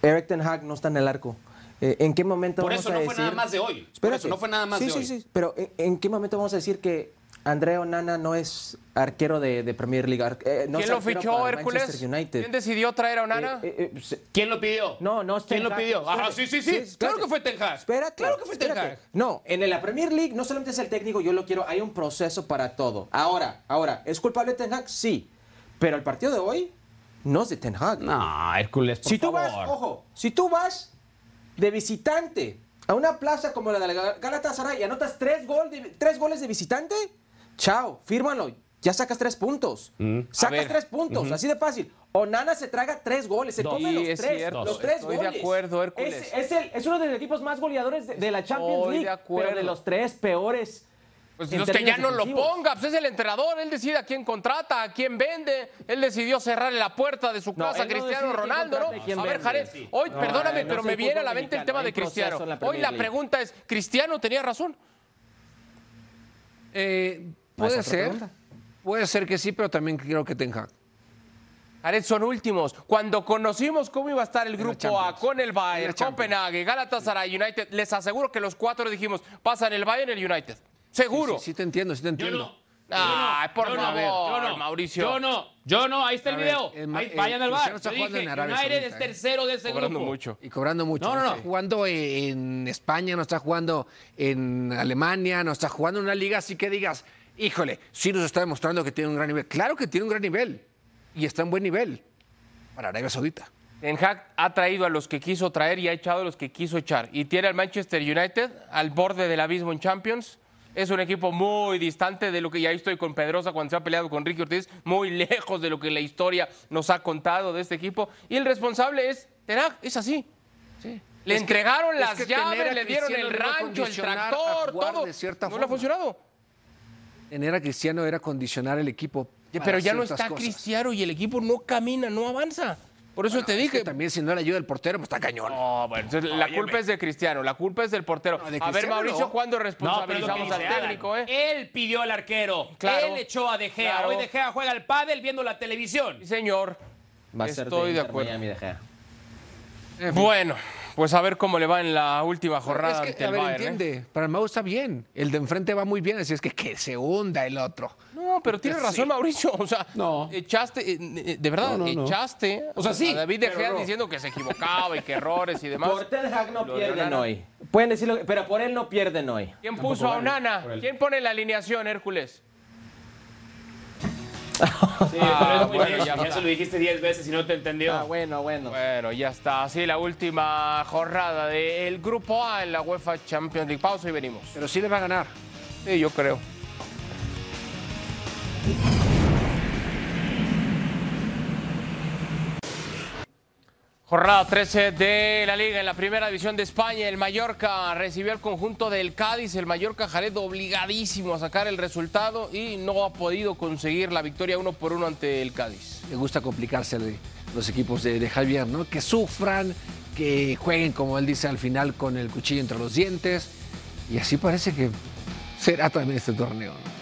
Speaker 4: Eric Ten Hag no está en el arco. Eh, ¿En qué momento
Speaker 3: Por
Speaker 4: vamos
Speaker 3: eso
Speaker 4: a
Speaker 3: no fue nada más de hoy. Por
Speaker 4: Espérate.
Speaker 3: eso no fue nada más
Speaker 4: sí,
Speaker 3: de
Speaker 4: sí,
Speaker 3: hoy.
Speaker 4: Sí, pero ¿en, en qué momento vamos a decir que Andrea Onana no es arquero de, de Premier League? Ar- eh, no
Speaker 1: ¿Quién lo fichó, Hércules? ¿Quién decidió traer a Onana?
Speaker 4: Eh, eh, eh, se-
Speaker 3: ¿Quién lo pidió?
Speaker 4: No, no es
Speaker 3: ¿Quién
Speaker 4: Ten
Speaker 3: lo pidió? Ajá, sí, sí, sí. claro que fue Ten Hag.
Speaker 4: Espérate,
Speaker 3: Claro que fue Ten. Hag.
Speaker 4: No, en la Premier League no solamente es el técnico, yo lo quiero, hay un proceso para todo. Ahora, ahora, ¿es culpable Ten Hag? Sí. Pero el partido de hoy no es de Ten Hag.
Speaker 3: No, Hércules, por
Speaker 4: si tú
Speaker 3: favor.
Speaker 4: vas, ojo, si tú vas de visitante a una plaza como la de la Galatasaray y anotas tres, gol de- tres goles de visitante, chao, fírmalo, ya sacas tres puntos.
Speaker 1: A
Speaker 4: Sacas tres puntos, así de fácil. Onana se traga tres goles, se
Speaker 1: Dos.
Speaker 4: come los
Speaker 1: es
Speaker 4: tres,
Speaker 1: cierto.
Speaker 4: los tres
Speaker 1: Estoy de
Speaker 4: goles.
Speaker 1: acuerdo, Hércules.
Speaker 4: Es, es el- es uno de los equipos más goleadores de, de la Champions
Speaker 1: Estoy de
Speaker 4: League,
Speaker 1: acuerdo.
Speaker 4: pero de los tres peores.
Speaker 1: Pues los que ya no lo ponga, pues es el entrenador, él decide a quién contrata, a quién vende, él decidió cerrarle la puerta de su
Speaker 4: No,
Speaker 1: casa
Speaker 4: no
Speaker 1: Cristiano Ronaldo, ¿no? A ver. Jared,
Speaker 4: Sí.
Speaker 1: hoy,
Speaker 4: No,
Speaker 1: perdóname,
Speaker 4: no
Speaker 1: pero me viene a la mente el tema de Cristiano.
Speaker 4: la
Speaker 1: Hoy la pregunta es, ¿Cristiano tenía razón?
Speaker 2: Eh,
Speaker 4: ¿Esa
Speaker 2: puede ser.
Speaker 4: pregunta?
Speaker 2: Puede ser que sí, pero también creo que Ten Hag.
Speaker 1: Jared, son últimos. Cuando conocimos cómo iba a estar el grupo. A con el Bayern. Copenhague, Galatasaray, United, les aseguro que los cuatro dijimos, pasan el Bayern y el United. Seguro.
Speaker 2: Sí, sí te entiendo, sí te
Speaker 3: Yo
Speaker 2: entiendo.
Speaker 3: no.
Speaker 1: Ay, por
Speaker 3: Yo no,
Speaker 1: favor,
Speaker 3: yo no,
Speaker 1: Mauricio.
Speaker 3: Yo no, yo no, ahí está el
Speaker 2: ver,
Speaker 3: video.
Speaker 2: el ma-
Speaker 3: Ahí, vayan al bar.
Speaker 2: Está
Speaker 3: Yo
Speaker 2: jugando
Speaker 3: dije,
Speaker 2: en Arabia
Speaker 3: United
Speaker 2: Saudita,
Speaker 3: es
Speaker 2: ¿eh?
Speaker 3: tercero de ese
Speaker 1: Cobrando
Speaker 3: grupo.
Speaker 1: mucho.
Speaker 2: Y cobrando mucho.
Speaker 3: No, no,
Speaker 2: está
Speaker 3: no.
Speaker 2: jugando en España, no está jugando en Alemania, no está jugando en una liga así que digas, híjole, sí nos está demostrando que tiene un gran nivel. Claro que tiene un gran nivel. Y está en buen nivel para Arabia Saudita.
Speaker 1: Ten Hag ha traído a los que quiso traer y ha echado a los que quiso echar. Y tiene al Manchester United al borde del abismo en Champions. Es un equipo muy distante de lo que ya estoy con Pedrosa cuando se ha peleado con Ricky Ortiz, muy lejos de lo que la historia nos ha contado de este equipo. Y el responsable es Ten Hag, es así. Le
Speaker 2: Es que-
Speaker 1: entregaron
Speaker 2: es
Speaker 1: las
Speaker 2: que
Speaker 1: llaves, le dieron el rancho, el tractor, todo. no le ha
Speaker 2: forma.
Speaker 1: funcionado.
Speaker 2: Tener a Cristiano era condicionar el equipo.
Speaker 1: Pero ya no está
Speaker 2: cosas.
Speaker 1: Cristiano y el equipo no camina, no avanza. Por eso
Speaker 2: Bueno,
Speaker 1: te
Speaker 2: es
Speaker 1: dije.
Speaker 2: que también si no le ayuda el portero, pues está cañón.
Speaker 1: No, bueno, entonces la
Speaker 2: Óyeme.
Speaker 1: culpa es de Cristiano, la culpa es del portero.
Speaker 2: No, de
Speaker 1: a ver, Mauricio,
Speaker 2: no.
Speaker 1: ¿cuándo responsabilizamos al
Speaker 3: Alan.
Speaker 1: técnico? Eh?
Speaker 3: Él pidió al arquero.
Speaker 1: Claro.
Speaker 3: Él echó a De Gea.
Speaker 1: Claro.
Speaker 3: Hoy De Gea juega al pádel viendo la televisión.
Speaker 1: Sí, señor.
Speaker 4: Va a ser
Speaker 1: Estoy de acuerdo.
Speaker 4: Miami de Gea.
Speaker 1: Bueno, pues a ver cómo le va en la última jornada
Speaker 2: es
Speaker 1: ante
Speaker 2: que, a
Speaker 1: el
Speaker 2: ver,
Speaker 1: Bayern. ¿eh?
Speaker 2: entiende, para el Mau está bien. El de enfrente va muy bien, así es que que se hunda el otro.
Speaker 1: No, pero tiene
Speaker 2: Sí.
Speaker 1: razón, Mauricio. O sea,
Speaker 2: No.
Speaker 1: echaste, eh, eh, de verdad,
Speaker 2: No, no, no.
Speaker 1: echaste
Speaker 3: O sea, sí,
Speaker 1: a David De Gea
Speaker 3: no.
Speaker 1: diciendo que se equivocaba y que errores y demás.
Speaker 4: Por Ten Hag no pierden hoy. Pueden decirlo, pero por él no pierden hoy.
Speaker 1: ¿Quién puso a Onana? ¿Quién pone la alineación, Hércules?
Speaker 3: Sí,
Speaker 1: Ah,
Speaker 3: pero
Speaker 1: bueno,
Speaker 3: ya,
Speaker 1: ya
Speaker 3: ya
Speaker 1: está.
Speaker 3: se lo dijiste 10 veces y no te entendió.
Speaker 4: Ah, bueno, bueno.
Speaker 1: Bueno, ya está. Así la última jornada del Grupo A en la UEFA Champions League. Pausa y venimos.
Speaker 2: Pero sí le va a ganar.
Speaker 1: Sí, yo creo. Jornada 13 de la Liga en la primera división de España. El Mallorca recibió al conjunto del Cádiz. El Mallorca Jared obligadísimo a sacar el resultado y no ha podido conseguir la victoria uno por uno ante el Cádiz.
Speaker 2: Le gusta complicarse los equipos de, de Javier, ¿no? Que sufran, que jueguen, como él dice al final, con el cuchillo entre los dientes. Y así parece que será también este torneo. ¿no?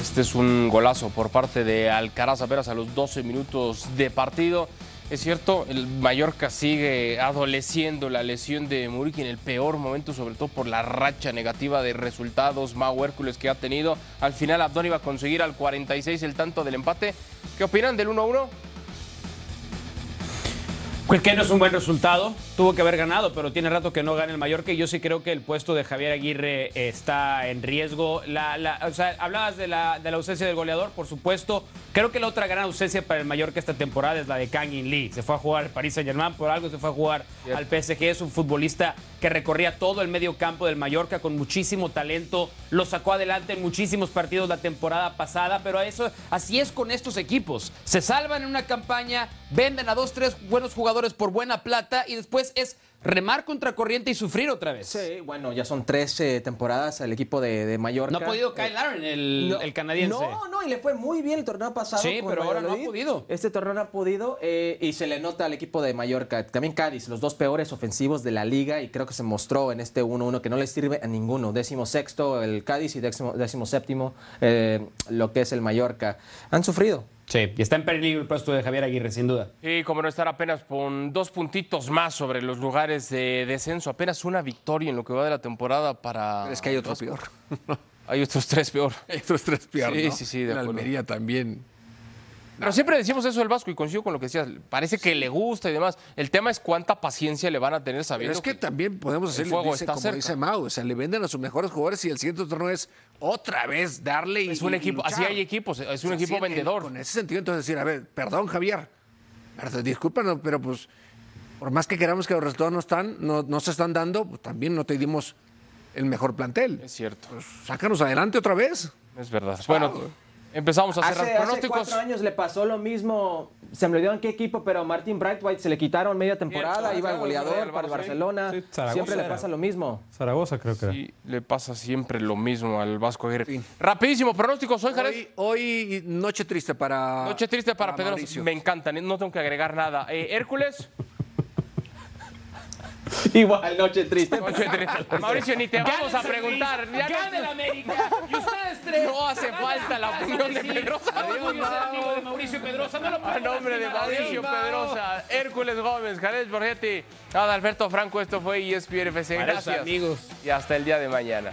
Speaker 1: Este es un golazo por parte de Alcaraz apenas a los 12 minutos de partido. Es cierto, el Mallorca sigue adoleciendo la lesión de Muriqui en el peor momento, sobre todo por la racha negativa de resultados, Mau Hércules que ha tenido. Al final Abdón iba a conseguir al 46 el tanto del empate. ¿Qué opinan del 1-1?
Speaker 3: Pues que no es un buen resultado, tuvo que haber ganado, pero tiene rato que no gana el Mallorca y yo sí creo que el puesto de Javier Aguirre está en riesgo. La, la, o sea, hablabas de la, de la, ausencia del goleador, por supuesto. Creo que la otra gran ausencia para el Mallorca esta temporada es la de Kang In Lee. Se fue a jugar al Paris Saint Germain, por algo se fue a jugar al PSG. Es un futbolista que recorría todo el medio campo del Mallorca con muchísimo talento. Lo sacó adelante en muchísimos partidos la temporada pasada, pero a eso, así es con estos equipos. Se salvan en una campaña, venden a dos, tres buenos jugadores por buena plata y después es remar contra corriente y sufrir otra vez.
Speaker 4: Sí, bueno, ya son tres eh, temporadas al equipo de, de, Mallorca.
Speaker 3: No ha podido Kyle Aaron, el,
Speaker 4: no,
Speaker 3: el, canadiense.
Speaker 4: No, no, y le fue muy bien el torneo pasado.
Speaker 3: Sí, pero ahora no ha podido.
Speaker 4: Este torneo no ha podido eh, y se le nota al equipo de Mallorca. También Cádiz, los dos peores ofensivos de la liga y creo que se mostró en este 1-1 que no le sirve a ninguno. Décimo sexto el Cádiz y décimo, décimo séptimo eh, lo que es el Mallorca. Han sufrido.
Speaker 3: Sí, y está en peligro el puesto de Javier Aguirre, sin duda.
Speaker 1: Y como no estar apenas con dos puntitos más sobre los lugares de descenso, apenas una victoria en lo que va de la temporada para.
Speaker 2: Es que hay otro peor.
Speaker 1: hay otros tres peor.
Speaker 2: Hay otros tres peor.
Speaker 1: Sí,
Speaker 2: ¿no?
Speaker 1: sí, sí, de
Speaker 2: en
Speaker 1: acuerdo.
Speaker 2: Almería también.
Speaker 1: Pero siempre decimos eso del Vasco y coincido con lo que decías. Parece que le gusta y demás. El tema es cuánta paciencia le van a tener sabiendo
Speaker 2: Pero es que, también podemos hacer como
Speaker 1: cerca.
Speaker 2: dice Mau, o sea, le venden a sus mejores jugadores y el siguiente torneo es otra vez darle y
Speaker 1: Es un equipo, así hay equipos, es un
Speaker 2: O sea,
Speaker 1: equipo
Speaker 2: en-
Speaker 1: vendedor.
Speaker 2: Con ese sentido, entonces decir, a ver, perdón, Javier, discúlpanos, pero pues, por más que queramos que los resultados no están, no, no se están dando, pues también no te dimos el mejor plantel.
Speaker 1: Es cierto,
Speaker 2: Pues, sácanos adelante otra vez.
Speaker 1: es verdad. Bueno, empezamos a cerrar
Speaker 4: Hace, hace
Speaker 1: pronósticos.
Speaker 4: cuatro años le pasó lo mismo, se me olvidó en qué equipo, pero Martin Brightwhite se le quitaron media temporada, iba al goleador
Speaker 1: el
Speaker 4: para el Barcelona,
Speaker 10: sí,
Speaker 4: siempre le pasa lo mismo.
Speaker 10: Zaragoza creo que era.
Speaker 1: Sí, le pasa siempre lo mismo al Vasco Aguirre. Rapidísimo, pronósticos. Jared.
Speaker 2: Hoy, hoy noche triste para.
Speaker 1: Noche triste para, Pedro.
Speaker 2: Mauricio.
Speaker 1: Me encantan, no tengo que agregar nada. Eh, Hércules.
Speaker 4: Igual, noche triste.
Speaker 1: Noche triste. Mauricio, ni te vamos a preguntar. Ya no-
Speaker 3: ¡Gana el América! Y ustedes tres.
Speaker 1: No hace falta la opinión de Pedrosa.
Speaker 3: Adiós, amigo de Mauricio Pedrosa. No lo
Speaker 1: A nombre de. Mauricio
Speaker 3: Adiós,
Speaker 1: Pedrosa, Hércules Gómez, Jared Borgetti, Adalberto Franco, esto fue ESPN FC. Gracias.
Speaker 3: amigos.
Speaker 1: Y hasta el día de mañana.